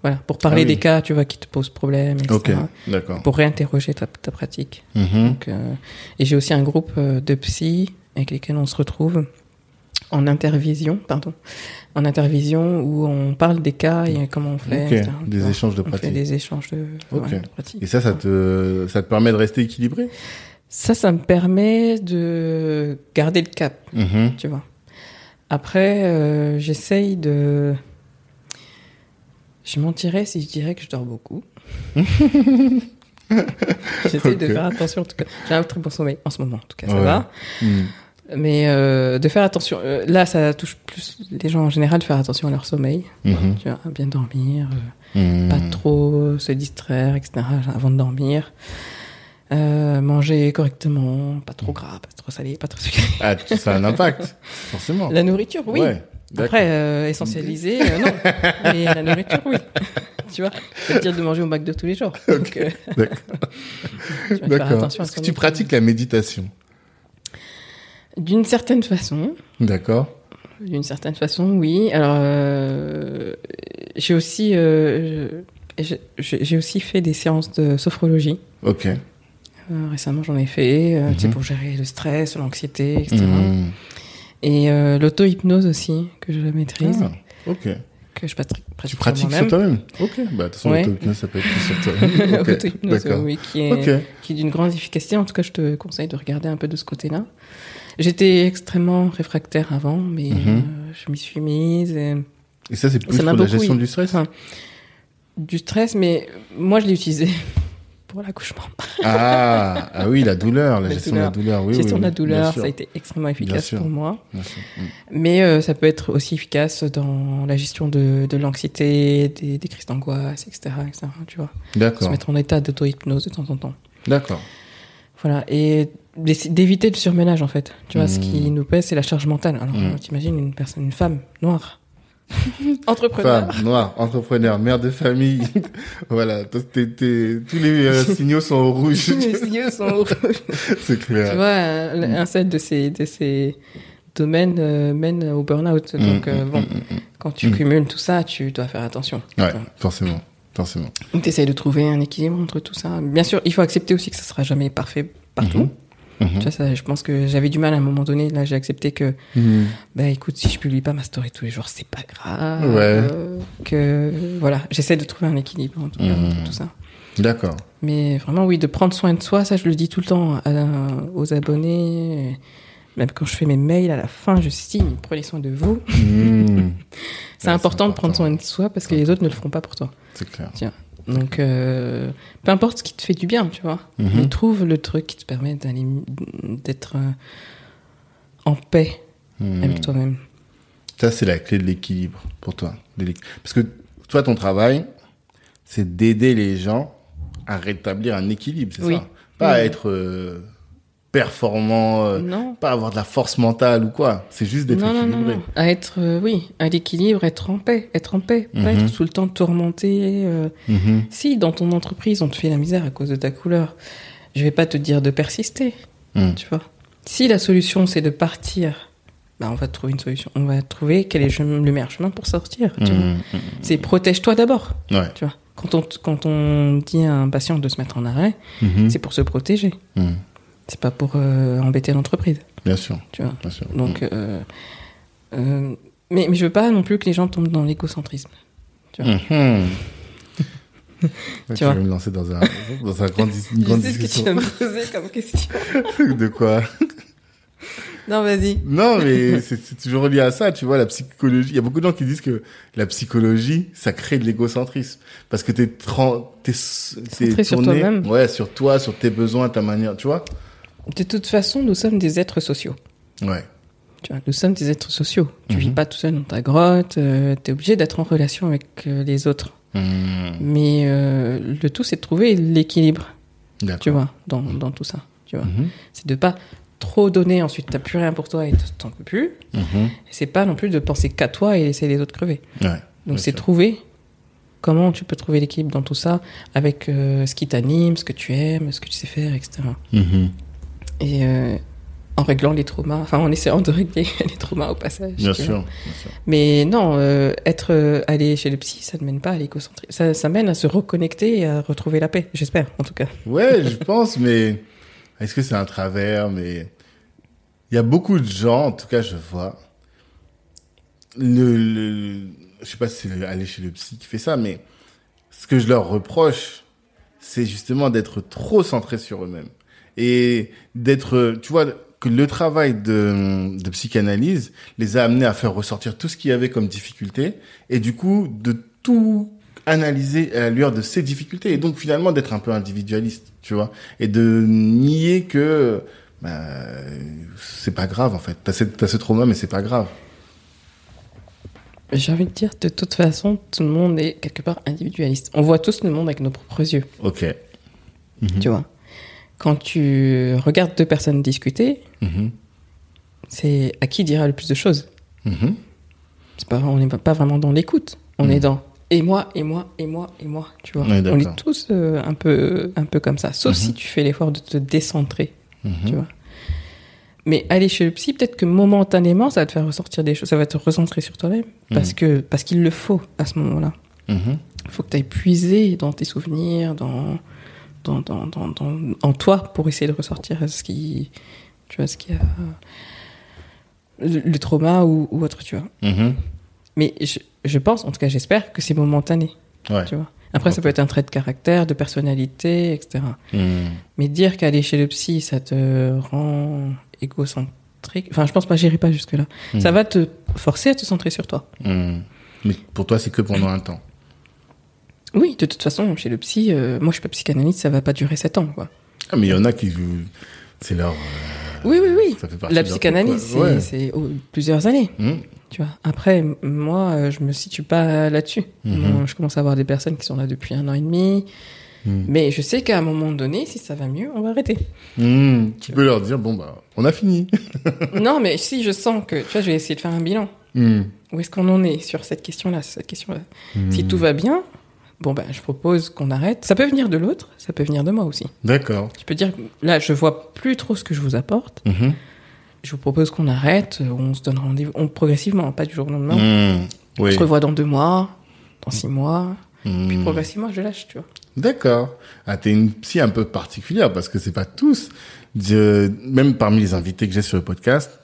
voilà, pour parler Ah oui. des cas, tu vois, qui te posent problème, etc. Ok, d'accord. Pour réinterroger ta, ta pratique. Mhm. Donc, euh, et j'ai aussi un groupe de psy avec lesquels on se retrouve en intervision, pardon, en intervision où on parle des cas et comment on fait. Etc., des échanges de On fait pratiques. des échanges de, Ok. ouais, de pratiques. Et ça, ça te, ça te permet de rester équilibré? Ça, ça me permet de garder le cap, Mhm. tu vois. Après, euh, j'essaye de. Je mentirais si je dirais que je dors beaucoup. J'essaye de faire attention, en tout cas. J'ai un très bon sommeil en ce moment, en tout cas, ça Ouais. va. Mhm. Mais euh, de faire attention. euh, là, ça touche plus les gens en général de faire attention à leur sommeil. Mhm. Tu vois, bien dormir, euh, Mhm. pas trop se distraire, etc. avant de dormir. Manger correctement, pas trop gras, pas trop salé, pas trop sucré. Ah, ça a un impact, forcément. La nourriture, oui. Ouais. Après, essentialiser, non. Mais la nourriture, oui. tu vois, ça veut dire de manger au McDo tous les jours. Euh, D'accord. D'accord. Est-ce que tu pratiques la méditation? D'une certaine façon, D'accord. D'une certaine façon, oui. Alors, euh, j'ai aussi, euh, j'ai aussi fait des séances de sophrologie. Ok. Euh, récemment, j'en ai fait, Mhm. pour gérer le stress, l'anxiété, etc. Mhm. Et euh, l'auto-hypnose aussi, que je maîtrise, Ah, ok. que je pratique, Tu pratique pratiques sur toi-même? Ok. Bah, de toute façon, Ouais. l'auto-hypnose, ça peut être plus sur toi-même. Ok, Auto-hypnose, D'accord. oui, qui est, qui est d'une grande efficacité. En tout cas, je te conseille de regarder un peu de ce côté-là. J'étais extrêmement réfractaire avant, mais Mhm. euh, je m'y suis mise. Et... Et ça, c'est plus Ça pour la gestion du stress Enfin, du stress, mais moi je l'ai utilisé pour l'accouchement. Ah, ah oui, la douleur, la, La gestion de la douleur. Oui, gestion oui, de la douleur, ça a été extrêmement efficace pour moi. Mm. Mais euh, ça peut être aussi efficace dans la gestion de, de l'anxiété, des, des crises d'angoisse, etc., etc., Tu vois, se D'accord, mettre en état d'auto-hypnose de temps en temps. d'accord. Voilà, et d'éviter le surménage en fait. Tu vois, ce qui Mm. nous pèse, c'est la charge mentale. Alors, Mm. t'imagines une personne, une femme noire, entrepreneur. Femme, noire, entrepreneur, mère de famille. voilà, t'es- t'es- tous les euh, signaux sont au rouge. Les yeux sont rouges. C'est Tu clair. vois, un, un seul de ces, de ces domaines euh, mène au burn-out. Donc, Mm, euh, bon, quand tu cumules tout ça, tu dois faire attention. Ouais, forcément, forcément. Donc, t'essayes de trouver un équilibre entre tout ça. Bien sûr, il faut accepter aussi que ça sera jamais parfait partout. Mhm. Tu vois, ça, je pense que j'avais du mal à un moment donné. Là, j'ai accepté que, bah, écoute, si je publie pas ma story tous les jours, c'est pas grave. Ouais. Euh, Que, voilà, j'essaie de trouver un équilibre, en tout cas, Mhm. entre tout ça. D'accord. Mais vraiment, oui, de prendre soin de soi, ça, je le dis tout le temps à- aux abonnés. Même quand je fais mes mails, à la fin, je signe, prenez soin de vous. Mhm. C'est Ouais, important, de prendre soin de soi parce que les autres ne le feront pas pour toi. C'est clair. Donc, euh, peu importe ce qui te fait du bien, tu vois. Mhm. Trouve le truc qui te permet d'aller, d'être euh, en paix Mhm. avec toi-même. Ça, c'est la clé de l'équilibre pour toi. Parce que toi, ton travail, c'est d'aider les gens à rétablir un équilibre, c'est Oui. ça? Pas à être euh, performant, euh, non. pas avoir de la force mentale ou quoi. C'est juste d'être Non, non, non, équilibré. non. À être, euh, oui, à l'équilibre, être en paix, être en paix, Mhm. pas être tout le temps tourmenté. euh, Mhm. Si dans ton entreprise on te fait la misère à cause de ta couleur, je vais pas te dire de persister, Mhm. tu vois. Si la solution c'est de partir, bah on va trouver une solution. On va trouver quel est le meilleur chemin pour sortir. tu vois. Mhm. C'est protège-toi d'abord, Ouais. tu vois. Quand on, quand on dit à un patient de se mettre en arrêt, Mhm. c'est pour se protéger. C'est pas pour euh, embêter l'entreprise, Bien sûr, tu vois. bien sûr. Donc, euh, euh, mais, mais je veux pas non plus que les gens tombent dans l'égocentrisme. tu vois. Ouais, tu vois. vas me lancer dans un, dans un grand, une grande sais ce que tu discussion. vas me poser comme question. de quoi? Non, vas-y. Non, mais c'est c'est toujours lié à ça, tu vois, la psychologie. Il y a beaucoup de gens qui disent que la psychologie, ça crée de l'égocentrisme. Parce que t'es t'es t'es Centré sur tourné, toi-même. Ouais, sur toi, sur tes besoins, ta manière, tu vois? De toute façon, nous sommes des êtres sociaux. Ouais. Tu vois, nous sommes des êtres sociaux. Tu Mhm. vis pas tout seul dans ta grotte. tu es obligé d'être en relation avec euh, les autres. Mmh. Mais euh, le tout, c'est de trouver l'équilibre. Tu vois, dans, dans tout ça. Tu vois, Mhm. c'est de pas trop donner. Ensuite, t'as plus rien pour toi et t'en peux plus. Mhm. C'est pas non plus de penser qu'à toi et laisser les autres crever. Ouais. Donc c'est trouver comment tu peux trouver l'équilibre dans tout ça avec euh, ce qui t'anime, ce que tu aimes, ce que tu sais faire, etc. Et euh, en réglant les traumas, enfin en essayant de régler les traumas au passage. Bien sûr, vois. bien sûr. Mais non, euh, être euh, aller chez le psy, ça ne mène pas à l'écocentrisme. Ça, ça mène à se reconnecter et à retrouver la paix, j'espère en tout cas. Ouais, je pense, mais est-ce que c'est un travers? Mais il y a beaucoup de gens, en tout cas, je vois. Le, le, je sais pas si c'est aller chez le psy qui fait ça, mais ce que je leur reproche, c'est justement d'être trop centré sur eux-mêmes et d'être, tu vois, que le travail de, de psychanalyse les a amenés à faire ressortir tout ce qu'il y avait comme difficulté et du coup de tout analyser à la lueur de ces difficultés et donc finalement d'être un peu individualiste, tu vois, et de nier que bah, c'est pas grave en fait. T'as ce, t'as ce trauma mais c'est pas grave. J'ai envie de dire, de toute façon, tout le monde est quelque part individualiste. On voit tous le monde avec nos propres yeux, Ok. tu vois. Quand tu regardes deux personnes discuter, Mhm. c'est à qui dira le plus de choses. Mhm. C'est pas, on n'est pas vraiment dans l'écoute. On Mhm. est dans et moi, et moi, et moi, et moi, tu vois. On est tous euh, un peu, un peu comme ça. Sauf Mhm. si tu fais l'effort de te décentrer, Mhm. tu vois. Mais aller chez le psy, peut-être que momentanément, ça va te faire ressortir des choses, ça va te recentrer sur toi-même, parce Mhm. que parce qu'il le faut à ce moment-là. Mhm. Il faut que tu ailles puiser dans tes souvenirs, dans, dans, dans, dans, dans- en toi, pour essayer de ressortir ce qui, tu vois, ce qui a le, le trauma ou, ou autre, tu vois. Mhm. Mais je, je pense, en tout cas j'espère, que c'est momentané, Ouais. tu vois. Après, ça peut être un trait de caractère, de personnalité, etc. Mhm. Mais dire qu'aller chez le psy, ça te rend égocentrique, enfin, je pense pas, j'irai pas jusque-là. Mhm. Ça va te forcer à te centrer sur toi. Mhm. Mais pour toi, c'est que pendant un temps. Oui, de toute façon, chez le psy, euh, moi je suis pas psychanalyste, ça va pas durer 7 ans, quoi. Ah, mais il y en a qui. C'est leur. euh, Oui, oui, oui. ça fait partie La de leur psychanalyse, truc, quoi. c'est Ouais. c'est, oh, plusieurs années, Hmm. tu vois. Après, moi, euh, je me situe pas là-dessus. Mhm. Moi, Je commence à avoir des personnes qui sont là depuis un an et demi. Hmm. Mais je sais qu'à un moment donné, si ça va mieux, on va arrêter. Hmm. Tu peux leur dire, bon, bah, on a fini. non, mais si je sens que, tu vois, je vais essayer de faire un bilan. Hmm. Où est-ce qu'on en est sur cette question-là, cette question-là? Hmm. Si tout va bien, bon, ben, je propose qu'on arrête. Ça peut venir de l'autre, ça peut venir de moi aussi. D'accord. Je peux dire, là, je vois plus trop ce que je vous apporte. Mhm. Je vous propose qu'on arrête, euh, on se donne rendez-vous, on, progressivement, pas du jour au lendemain. Hmm. On Oui. se revoit dans deux mois, dans six mois, Hmm. puis progressivement, je lâche, tu vois. D'accord. Ah, t'es une psy un peu particulière parce que c'est pas tous. Même parmi les invités que j'ai sur le podcast.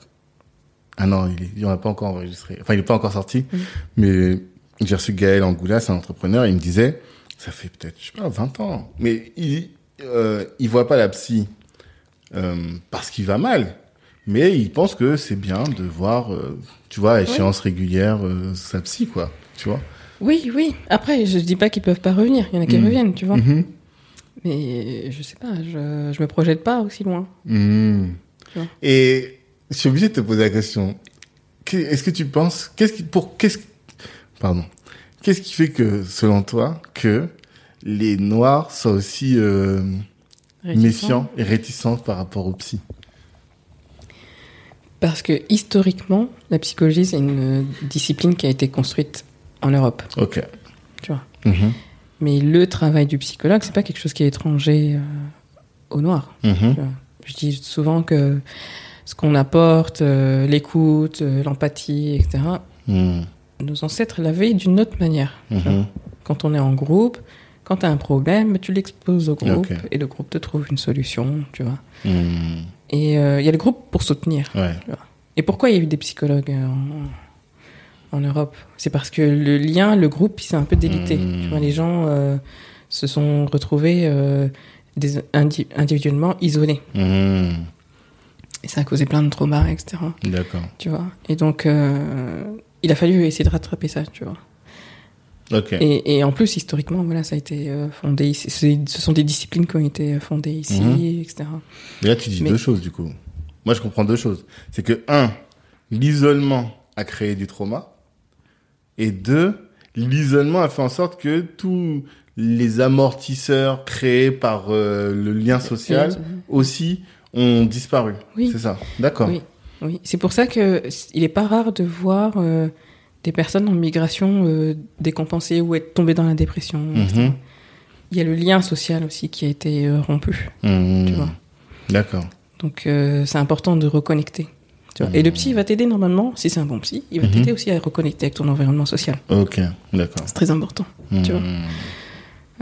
Ah non, il, est, il en a pas encore enregistré. Enfin, il est pas encore sorti. Mhm. Mais j'ai reçu Gaël Angoula, c'est un entrepreneur. Il me disait, ça fait peut-être, je sais pas, 20 ans. Mais il, euh, il voit pas la psy euh, parce qu'il va mal. Mais il pense que c'est bien de voir, euh, tu vois, à échéance régulière, euh, sa psy, quoi. Tu vois. Oui, oui. Après, je dis pas qu'ils peuvent pas revenir. Il y en a qui Mhm. reviennent, tu vois. Mhm. Mais je sais pas, je, je me projette pas aussi loin. Tu vois. Et je suis obligé de te poser la question. Que- Est-ce que tu penses, qu'est-ce qui, pour, qu'est-ce, pardon, qu'est-ce qui fait que, selon toi, que les Noirs soient aussi euh, méfiants et réticents par rapport aux psy? Parce que historiquement, la psychologie, c'est une euh, discipline qui a été construite en Europe, Ok. tu vois. Mhm. Mais le travail du psychologue, c'est pas quelque chose qui est étranger euh, aux Noirs. Mhm. vois. Je dis souvent que ce qu'on apporte, euh, l'écoute, l'empathie, etc.. nos ancêtres l'avaient d'une autre manière. Mhm. Quand on est en groupe, quand tu as un problème, tu l'exposes au groupe et le groupe te trouve une solution, tu vois. Mhm. Et euh, il y a le groupe pour soutenir. Ouais. Et pourquoi il y a eu des psychologues euh, en, en Europe? C'est parce que le lien, le groupe, il s'est un peu délité. Hmm. Tu vois, les gens euh, se sont retrouvés euh, des, indi- individuellement isolés. Mhm. Et ça a causé plein de traumas, etc. D'accord. Tu vois. Et donc, euh, il a fallu essayer de rattraper ça, tu vois. Et, et en plus, historiquement, voilà, ça a été euh, fondé ici. Ce sont des disciplines qui ont été fondées ici, Mhm. etc. Et là, tu dis Mais- deux choses, du coup. Moi, je comprends deux choses. C'est que, un, l'isolement a créé du trauma. Et deux, l'isolement a fait en sorte que tous les amortisseurs créés par euh, le lien social aussi ont disparu. Oui. C'est ça. D'accord. Oui, oui. C'est pour ça que il est pas rare de voir euh, des personnes en migration euh, décompensées ou être tombées dans la dépression. Mhm. Il y a le lien social aussi qui a été euh, rompu. Mhm. Tu vois. D'accord. Donc euh, c'est important de reconnecter. Tu vois. Et le psy il va t'aider normalement, si c'est un bon psy, il va Mhm. t'aider aussi à reconnecter avec ton environnement social. Ok. D'accord. C'est très important. Tu vois. Mhm.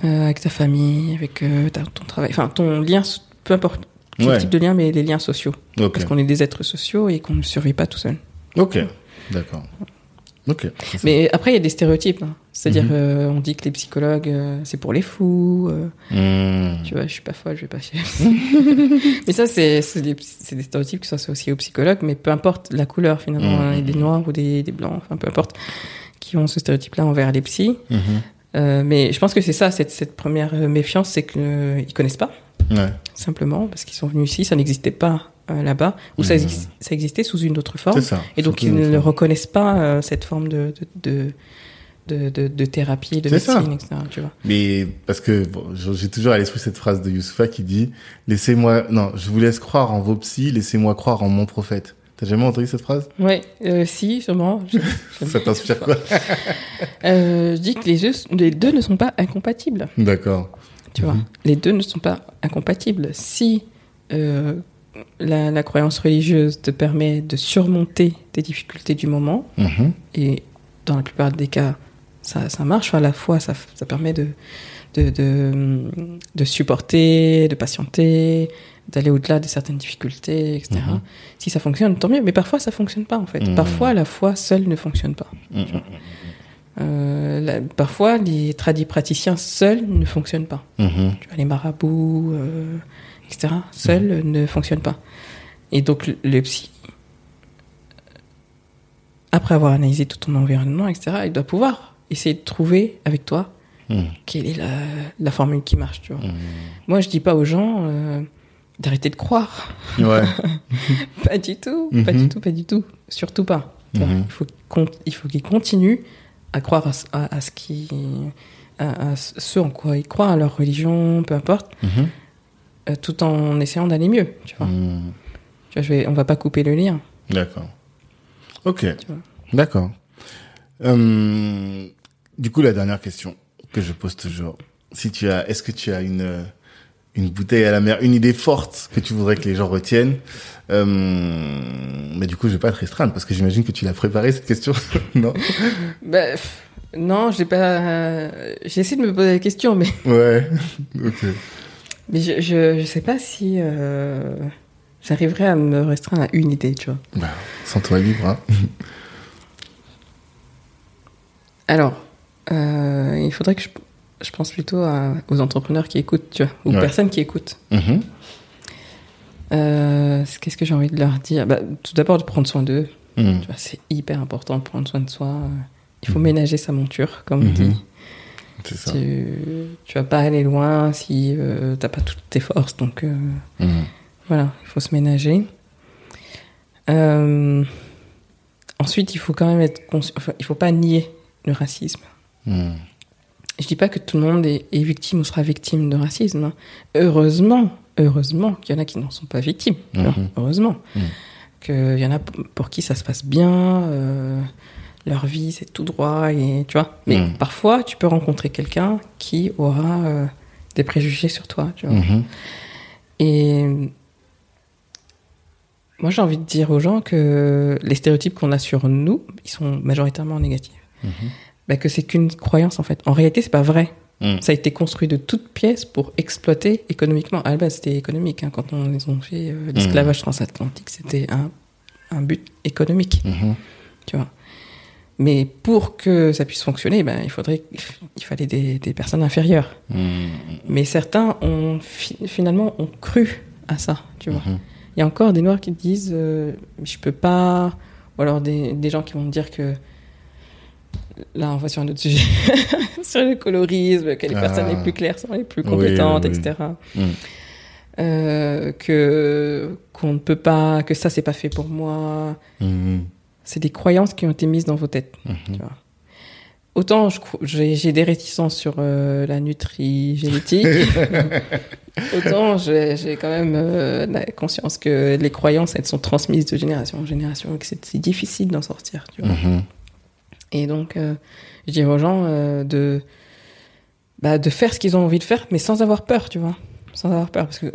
Avec ta famille, avec ta- ton travail, enfin ton lien, peu importe quel Ouais. type de lien, mais les liens sociaux. Parce qu'on est des êtres sociaux et qu'on ne survit pas tout seul. Ok. D'accord. Ok. C'est ça. Mais après, il y a des stéréotypes. hein. C'est-à-dire, Mhm. euh, on dit que les psychologues, euh, c'est pour les fous. euh, Mhm. tu vois, je suis pas folle, je vais pas chez. mais ça, c'est des, des stéréotypes qui sont associés aux psychologues, mais peu importe la couleur finalement, Mhm. hein, des noirs ou des, des blancs, enfin peu importe, qui ont ce stéréotype-là envers les psys. Mhm. Euh, mais je pense que c'est ça, cette, cette première euh, méfiance, c'est qu'ils connaissent pas, Ouais. simplement, parce qu'ils sont venus ici, ça n'existait pas euh, là-bas, ou ça, exis- ça existait sous une autre forme. Ça. Et donc, ils ne reconnaissent pas euh, cette forme de, de, de, de, de, de thérapie, de ça. médecine, etc. Tu vois. Mais parce que bon, j'ai toujours à l'esprit cette phrase de Youssoufa qui dit laissez-moi non, je vous laisse croire en vos psys, laissez-moi croire en mon prophète. T'as jamais entendu cette phrase? Ouais, euh, si, sûrement. Je, Ça t'inspire quoi? Euh, je dis que les deux, les deux ne sont pas incompatibles. D'accord. Tu vois, les deux ne sont pas incompatibles. Si euh, la, la croyance religieuse te permet de surmonter tes difficultés du moment, Mhm. et dans la plupart des cas, ça, ça marche. Enfin, la foi, ça, ça permet de, de, de, de supporter, de patienter, d'aller au-delà de certaines difficultés, etc. Mhm. Si ça fonctionne, tant mieux. Mais parfois, ça fonctionne pas, en fait. Mhm. Parfois, la foi seule ne fonctionne pas. Mhm. Euh, la- parfois, les tradis praticiens seuls ne fonctionnent pas. Tu vois, les marabouts, euh, etc., seuls ne fonctionnent pas. Et donc, le, le psy, après avoir analysé tout ton environnement, etc., il doit pouvoir essayer de trouver avec toi Mhm. Quelle est la, la formule qui marche, tu vois Mhm. Moi, je dis pas aux gens euh, d'arrêter de croire. Ouais. Pas du tout, pas Mhm. du tout, pas du tout. Surtout pas. Mhm. Il faut, il faut qu'ils continuent à croire à, ce- à- à ce qui, à, à ce en quoi ils croient, à leur religion, peu importe, Mhm. euh, tout en essayant d'aller mieux. Tu vois. Mhm. Tu vois, je vais, on va pas couper le lien. D'accord. Ok. D'accord. Euh, du coup, la dernière question que je pose toujours, si tu as, est-ce que tu as une euh, une bouteille à la mer, une idée forte que tu voudrais que les gens retiennent euh, Mais du coup, je vais pas te restreindre parce que j'imagine que tu l'as préparé cette question, non? Bah, non, j'ai pas. euh, j'ai essayé de me poser la question, mais Ouais. Ok. mais je je, je sais pas si euh, j'arriverai à me restreindre à une idée, tu vois. Bah, sens-toi libre. Hein. Alors, il faudrait que je, je pense plutôt à- aux entrepreneurs qui écoutent, tu vois, aux Ouais. personnes qui écoutent. Mhm. Euh, Qu'est-ce que j'ai envie de leur dire? Bah, Tout d'abord, de prendre soin d'eux. Mhm. C'est hyper important de prendre soin de soi. Il faut ménager sa monture, comme on Mhm. dit. Ça. Tu, tu vas pas aller loin si euh, t'as pas toutes tes forces. Donc euh, Mhm. voilà, il faut se ménager. Euh, ensuite, il faut quand même être conscient. Enfin, il faut pas nier le racisme. Je dis pas que tout le monde est, est victime ou sera victime de racisme. hein. Heureusement, heureusement qu'il y en a qui n'en sont pas victimes. Mhm. Heureusement. Mhm. Qu'il y en a pour qui ça se passe bien, euh, leur vie c'est tout droit, et tu vois. Mais Mhm. parfois, tu peux rencontrer quelqu'un qui aura euh, des préjugés sur toi, tu vois. Mhm. Et moi, j'ai envie de dire aux gens que les stéréotypes qu'on a sur nous, ils sont majoritairement négatifs. Bah, que c'est qu'une croyance en fait. En réalité, c'est pas vrai. Mhm. Ça a été construit de toutes pièces pour exploiter économiquement. À la base, c'était économique. hein. Quand on les ont fait euh, l'esclavage transatlantique, c'était un, un but économique, Mhm. tu vois. Mais pour que ça puisse fonctionner, ben, il faudrait, il fallait des, des personnes inférieures. Mais certains ont fi- finalement ont cru à ça, tu vois. Il y a encore des noirs qui disent euh, je peux pas ou alors des, des gens qui vont dire que là on va sur un autre sujet sur le colorisme que les Ah. personnes les plus claires sont les plus compétentes oui, oui. etc Mm. Euh, que qu'on ne peut pas que ça c'est pas fait pour moi Mhm. c'est des croyances qui ont été mises dans vos têtes Mhm. tu vois. Autant j'ai des réticences sur euh, la nutri-génétique, autant j'ai quand même euh, la conscience que les croyances, elles sont transmises de génération en génération et que c'est c'est difficile d'en sortir. Tu vois. Et donc, euh, je dis aux gens euh, de, bah, de faire ce qu'ils ont envie de faire, mais sans avoir peur, tu vois. Sans avoir peur, parce que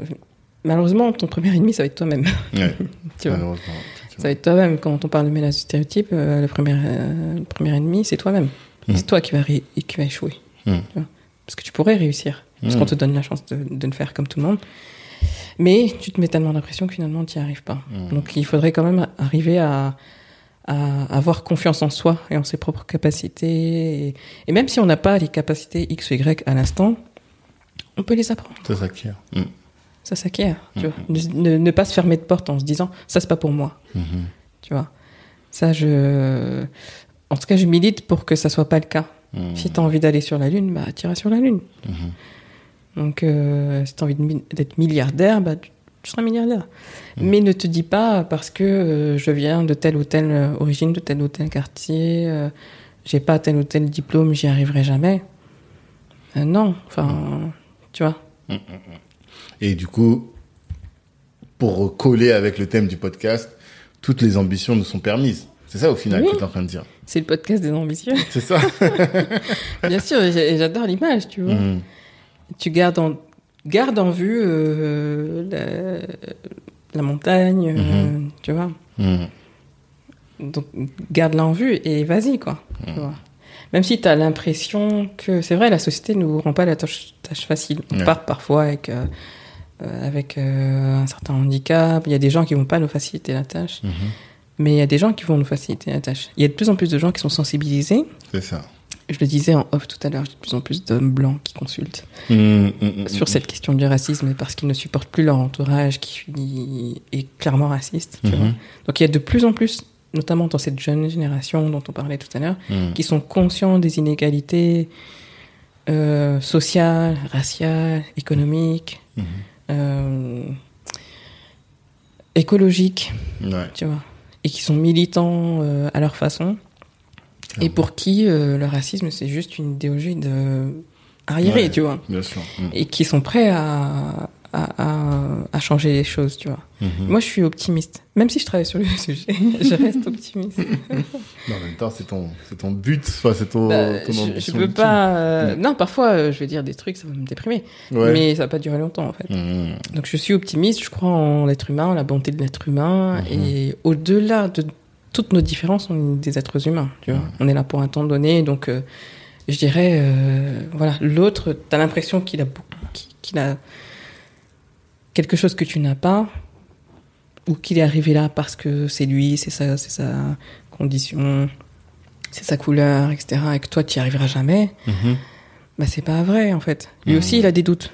malheureusement, ton premier ennemi, ça va être toi-même. Ouais. tu vois. Malheureusement. Ça va être toi-même. Quand on parle de ménage de stéréotype, euh, le, premier, euh, le premier ennemi, c'est toi-même. Mm. C'est toi qui vas, qui va échouer. Mm. Tu vois. Parce que tu pourrais réussir. Parce Mm. qu'on te donne la chance de, de le faire comme tout le monde. Mais tu te mets tellement d'impression que finalement, tu n'y arrives pas. Mm. Donc, il faudrait quand même arriver à, à avoir confiance en soi et en ses propres capacités. Et, et même si on n'a pas les capacités X ou Y à l'instant, on peut les apprendre. Ça s'acquiert. Mhm. Ça s'acquiert. vois. Ne, ne- ne pas se fermer de porte en se disant ça, c'est pas pour moi Mhm. tu vois. Ça, je. En tout cas, je milite pour que ça soit pas le cas. Mhm. Si tu as envie d'aller sur la Lune, bah, t'iras sur la Lune. Mhm. Donc, euh, si tu as envie d'être milliardaire, bah, tu, tu seras milliardaire. Mais ne te dis pas parce que euh, je viens de telle ou telle euh, origine, de tel ou tel quartier, euh, j'ai pas tel ou tel diplôme, j'y arriverai jamais. Euh, non, enfin, tu vois. Et du coup, pour coller avec le thème du podcast, toutes les ambitions nous sont permises. C'est ça au final Oui. que tu es en train de dire. C'est le podcast des ambitieux. C'est ça Bien sûr, j'adore l'image, tu vois. Tu gardes en, gardes en vue euh, la, la montagne, euh, tu vois. Mhm. Donc, garde-la en vue et vas-y, quoi. tu vois. Même si tu as l'impression que, c'est vrai, la société ne nous rend pas la tâche, tâche facile. On Ouais. part parfois avec, euh, avec euh, un certain handicap. Il y a des gens qui vont pas nous faciliter la tâche. Mhm. Mais il y a des gens qui vont nous faciliter la tâche. Il y a de plus en plus de gens qui sont sensibilisés. C'est ça. Je le disais en off tout à l'heure, j'ai de plus en plus d'hommes blancs qui consultent. Mhm, mhm, sur cette question du racisme parce qu'ils ne supportent plus leur entourage qui est clairement raciste. tu vois. Donc il y a de plus en plus, notamment dans cette jeune génération dont on parlait tout à l'heure, qui sont conscients des inégalités euh, sociales, raciales, économiques, euh, écologiques, Ouais. tu vois, et qui sont militants euh, à leur façon, et pour qui euh, le racisme c'est juste une idéologie de arriérée, Ouais. tu vois, Bien sûr. Mhm. et qui sont prêts à, à, à, à changer les choses, tu vois. Mhm. Moi, je suis optimiste, même si je travaille sur le sujet, je reste optimiste. Mais en même temps, c'est ton, c'est ton but, enfin, c'est ton, Bah, ton ambition je peux ultime. pas. euh, Mm. Non, parfois, euh, je vais dire des trucs, ça va me déprimer, Ouais. mais ça va pas durer longtemps en fait. Mhm. Donc je suis optimiste, je crois en l'être humain, en la bonté de l'être humain, Mhm. et au-delà de toutes nos différences, on est des êtres humains, tu vois. On est là pour un temps donné, donc euh, je dirais, euh, voilà, l'autre, t'as l'impression qu'il a, qu'il a quelque chose que tu n'as pas, ou qu'il est arrivé là parce que c'est lui, c'est sa, c'est sa condition, c'est sa couleur, etc., et que toi, tu n'y arriveras jamais. Mhm. Bah, c'est pas vrai, en fait. Lui Mhm. aussi, il a des doutes.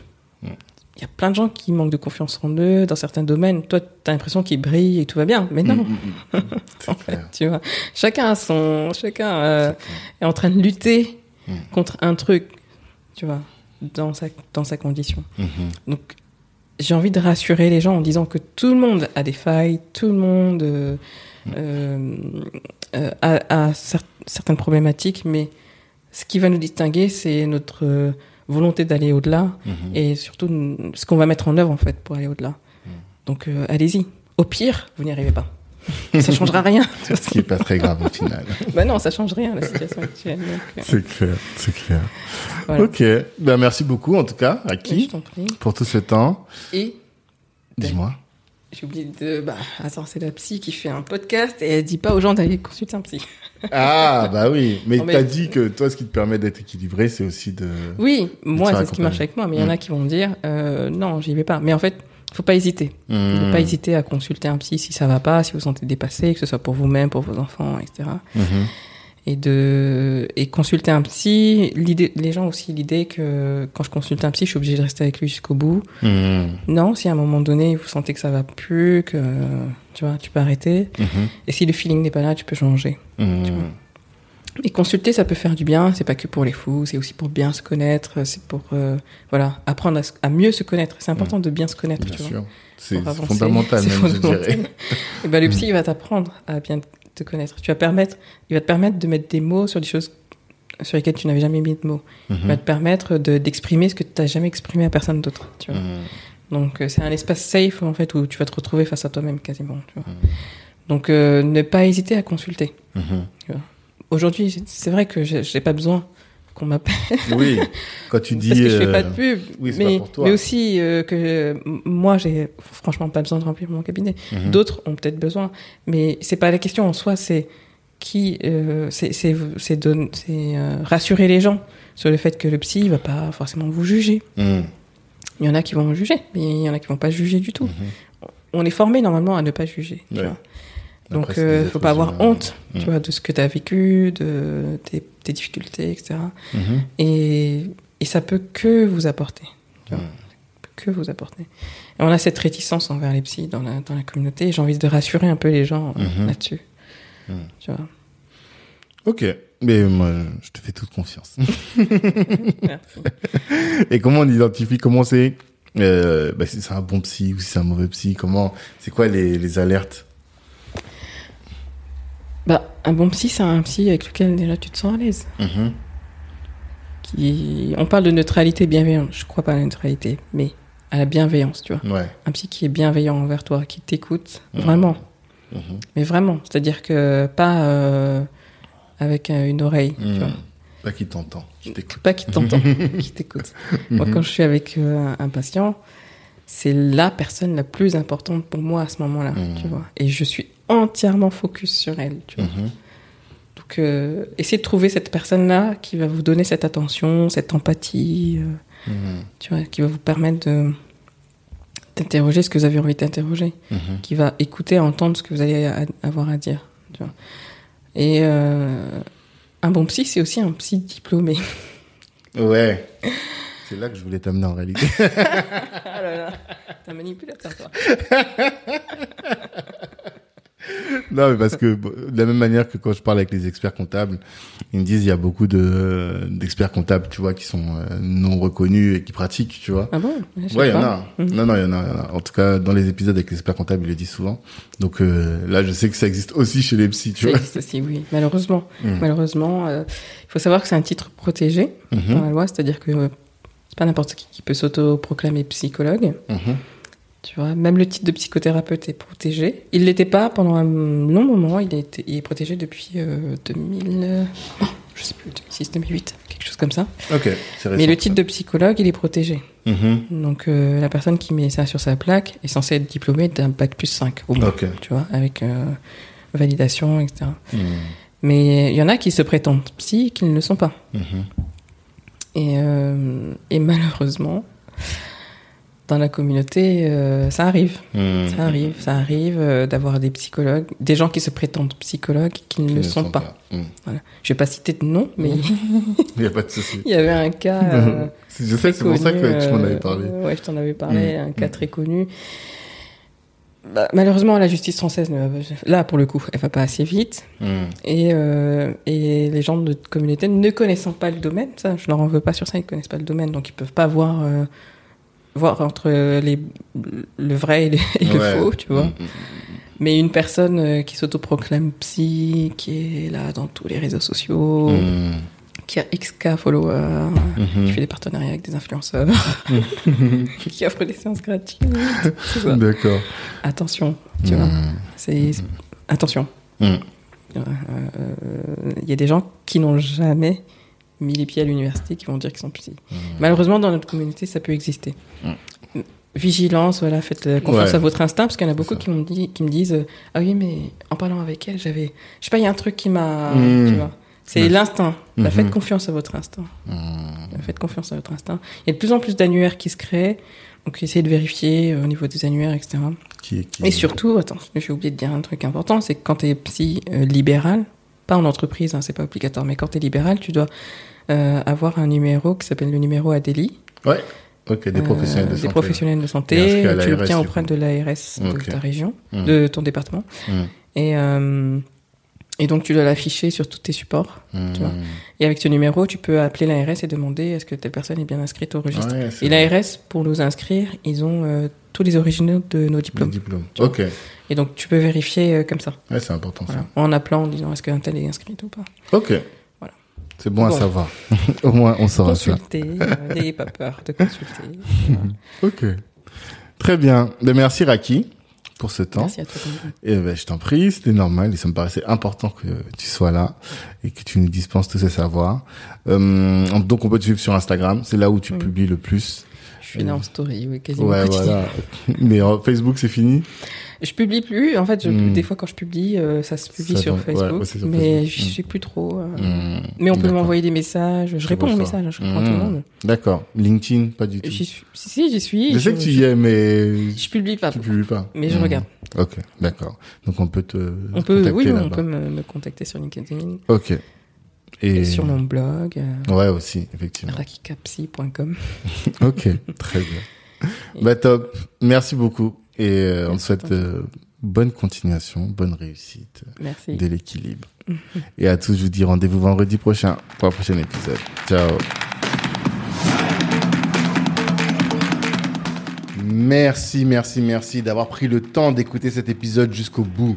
Il y a plein de gens qui manquent de confiance en eux dans certains domaines. Toi, t'as l'impression qu'ils brillent et tout va bien. Mais non, Mhm, mhm, mhm. C'est clair. tu vois. Chacun a son, chacun euh, est en train de lutter contre un truc, tu vois, dans sa, dans sa condition. Donc, j'ai envie de rassurer les gens en disant que tout le monde a des failles, tout le monde euh, euh, a, a cer- certaines problématiques, mais ce qui va nous distinguer, c'est notre volonté d'aller au-delà Mhm. et surtout ce qu'on va mettre en œuvre en fait pour aller au-delà. Mm. Donc euh, allez-y. Au pire, vous n'y arrivez pas. ça changera rien. Ce qui est pas très grave au final. bah non, ça change rien la situation actuelle. euh, C'est clair, c'est clair. voilà. Ok. Ben, merci beaucoup, en tout cas, à qui, pour tout ce temps. Et Dis-moi. j'ai oublié de. Bah, attends, c'est la psy qui fait un podcast et elle dit pas aux gens d'aller consulter un psy. Ah, bah oui. Mais t'as dit que toi, ce qui te permet d'être équilibré, c'est aussi de. Oui, moi, c'est ce qui marche avec moi, mais il y en a Mm. qui vont dire euh, non, j'y vais pas. Mais en fait, faut pas hésiter. Ne Mhm. pas hésiter à consulter un psy si ça va pas, si vous vous sentez dépassé, que ce soit pour vous-même, pour vos enfants, etc. et de et consulter un psy l'idée les gens ont aussi l'idée que quand je consulte un psy je suis obligée de rester avec lui jusqu'au bout Mhm. non si à un moment donné vous sentez que ça va plus que tu vois tu peux arrêter Mhm. et si le feeling n'est pas là tu peux changer Mhm. et consulter ça peut faire du bien c'est pas que pour les fous c'est aussi pour bien se connaître c'est pour euh, voilà apprendre à, se- à mieux se connaître c'est important de bien se connaître Bien tu vois sûr. C'est fondamental, même, je fondamental. dirais. Et ben, le psy, il va t'apprendre à bien te connaître. Tu vas permettre, il va te permettre de mettre des mots sur des choses sur lesquelles tu n'avais jamais mis de mots. Il va Mhm. te permettre de, d'exprimer ce que tu n'as jamais exprimé à personne d'autre. Tu vois. Mhm. Donc, euh, c'est un espace safe, en fait, où tu vas te retrouver face à toi-même, quasiment. Tu vois. Mhm. Donc, euh, ne pas hésiter à consulter. Aujourd'hui, c'est vrai que j'ai pas besoin qu'on m'appelle. Oui, quand tu dis. parce que je fais euh, pas de pub. oui, mais, pas pour toi. mais aussi euh, que euh, moi, j'ai franchement pas besoin de remplir mon cabinet. Mhm. D'autres ont peut-être besoin, mais c'est pas la question en soi. C'est qui, euh, c'est euh, rassurer les gens sur le fait que le psy il va pas forcément vous juger. Mhm. Il y en a qui vont juger, mais il y en a qui vont pas juger du tout. Mhm. On est formé normalement à ne pas juger. tu Ouais. vois. Donc, Après, c'est euh, faut pas avoir honte, tu vois, de ce que tu as vécu, de tes, tes difficultés, etc. Mhm. Et, et ça peut que vous apporter. tu vois. Mhm. Que vous apporter. Et on a cette réticence envers les psys dans la, dans la communauté. J'ai envie de rassurer un peu les gens euh, Mhm. là-dessus. Mhm. Tu vois. Ok, mais moi, je te fais toute confiance. Merci. Et comment on identifie comment c'est euh, bah, si c'est un bon psy ou si c'est un mauvais psy Comment C'est quoi les, les alertes bah, un bon psy, c'est un psy avec lequel déjà tu te sens à l'aise. Mhm. Qui... On parle de neutralité bienveillante. Je crois pas à la neutralité, mais à la bienveillance, tu vois. Ouais. Un psy qui est bienveillant envers toi, qui t'écoute, vraiment. Mhm. Mais vraiment. C'est-à-dire que pas euh, avec euh, une oreille, tu Mhm. vois. Pas qui t'entend, qui t'écoute. Pas qui t'entend, qui t'écoute. Moi, quand je suis avec euh, un patient, c'est la personne la plus importante pour moi à ce moment-là, Mhm. tu vois. Et je suis entièrement focus sur elle, tu vois. Mhm. Donc, euh, essayez de trouver cette personne-là qui va vous donner cette attention, cette empathie, euh, Mhm. tu vois, qui va vous permettre de d'interroger ce que vous avez envie d'interroger, qui va écouter, entendre ce que vous allez a- avoir à dire, tu vois. Et euh, un bon psy, c'est aussi un psy diplômé. Ouais. C'est là que je voulais t'amener en réalité. ah là là, t'es un manipulateur, toi. non, mais parce que de la même manière que quand je parle avec les experts comptables, ils me disent il y a beaucoup de d'experts comptables, tu vois, qui sont euh, non reconnus et qui pratiquent, tu vois. Ah bon? Ouais, il y en a. Mhm. Non, non, il y en a, en tout cas, dans les épisodes avec les experts comptables, ils le disent souvent. Donc euh, là, je sais que ça existe aussi chez les psys, tu Ça vois. existe aussi, oui. Malheureusement. Mhm. Malheureusement, euh, il faut savoir que c'est un titre protégé dans Mhm, la loi, c'est-à-dire que euh, c'est pas n'importe qui qui peut s'auto-proclamer psychologue. mhm. Tu vois, même le titre de psychothérapeute est protégé. Il l'était pas pendant un long moment. Il, été, il est protégé depuis euh, 2000, euh, oh, je sais plus, 2006, 2008, quelque chose comme ça. Ok, c'est. Mais le titre de psychologue, il est protégé. Mhm. Donc euh, la personne qui met ça sur sa plaque est censée être diplômée d'un bac plus 5 au moins. Tu vois, avec euh, validation, etc. Mhm. Mais il y en a qui se prétendent psy et qui ne le sont pas. Et, euh, et malheureusement, dans la communauté, euh, ça arrive. Ça arrive, ça arrive euh, d'avoir des psychologues, des gens qui se prétendent psychologues qui ne le sont sont pas. Mhm. Voilà. Je vais pas citer de nom, mais Il n'y a pas de souci. il y avait un cas. euh, je sais, c'est pour ça que tu m'en avais parlé. ouais, je t'en avais parlé, Mm. un cas très connu. Bah, malheureusement, la justice française, ne va- là, pour le coup, elle va pas assez vite. Mhm. Et, euh, et les gens de notre communauté, ne connaissant pas le domaine, ça, je leur en veux pas sur ça, ils connaissent pas le domaine, donc ils peuvent pas voir, euh, voir entre les, le vrai et, le, et le Ouais. faux, tu vois. Mhm. Mais une personne euh, qui s'autoproclame psy, qui est là dans tous les réseaux sociaux. Qui a XK followers, Mhm. qui fait des partenariats avec des influenceurs, qui offre des séances gratuites. c'est ça. D'accord. Attention, tu vois. Mhm. C'est attention. Mhm. Il y a des gens qui n'ont jamais mis les pieds à l'université qui vont dire qu'ils sont. Mhm. Malheureusement, dans notre communauté, ça peut exister. Mhm. Vigilance, voilà, faites euh, confiance Ouais. à votre instinct, parce qu'il y en a beaucoup qui, m'ont dit, qui me disent euh, Ah oui, mais en parlant avec elle, j'avais. Je sais pas, il y a un truc qui m'a. Mhm. Tu vois. C'est Ouais. l'instinct. Mhm. Faites confiance à votre instinct. Mhm. Faites confiance à votre instinct. Il y a de plus en plus d'annuaires qui se créent. Donc, essayez de vérifier euh, au niveau des annuaires, etc. Qui, qui... Et surtout, attends, j'ai oublié de dire un truc important, c'est que quand tu es psy euh, libéral, pas en entreprise, hein, c'est pas obligatoire, mais quand tu es libéral, tu dois euh, avoir un numéro qui s'appelle le numéro ADELI. Ouais. Ok, des professionnels de des santé. professionnels de santé. Tu l'obtiens auprès de l'ARS de ta région, Mhm. de ton département. Mhm. Et, et donc, tu dois l'afficher sur tous tes supports. Tu vois. Et avec ce numéro, tu peux appeler l'ARS et demander est-ce que telle personne est bien inscrite au registre. Ouais, Et l'ARS, pour nous inscrire, ils ont euh, tous les originaux de nos diplômes. diplôme. Tu vois. Ok. Et donc, tu peux vérifier euh, comme ça. Ouais, c'est important Voilà. ça. En appelant, en disant est-ce qu'un tel est inscrit ou pas. Ok. Voilà. C'est bon, à savoir. Au moins, on saura ça. Consulter, euh, n'ayez pas peur de consulter. Ok. Très bien. Ben, merci Raki pour ce temps. Merci à toi. Et ben, je t'en prie, c'était normal et ça me paraissait important que tu sois là et que tu nous dispenses tous ces savoirs. Euh, donc on peut te suivre sur Instagram, c'est là où tu Oui. publies le plus. Je suis là en story, oui, quasiment Ouais, voilà. Mais euh, Facebook c'est fini? Je publie plus. En fait, je- Hmm. des fois, quand je publie, euh, ça se publie Ça sur ouais, Facebook. ouais, c'est sur mais Facebook. j'y Hmm. suis plus trop. euh, Mmh. Mais on peut m'envoyer des messages. Je, Je réponds aux messages, je réponds tout le monde. D'accord. LinkedIn, pas du tout. Suis. Si, si, j'y suis. Je sais que tu y es, mais Je publie pas. tu publies pas. Mais je regarde. Ok, d'accord. Donc on peut te On peut, oui, on peut me, me contacter sur LinkedIn, Ok. Et, et sur mon blog, euh, Ouais, aussi, effectivement. rakikapsy.com. Ok, très bien. Bah top. Merci beaucoup. Et euh, on te souhaite euh, bonne continuation, bonne réussite Merci. de l'équilibre. Et à tous, je vous dis rendez-vous vendredi prochain pour un prochain épisode. Ciao. Merci, merci, merci d'avoir pris le temps d'écouter cet épisode jusqu'au bout.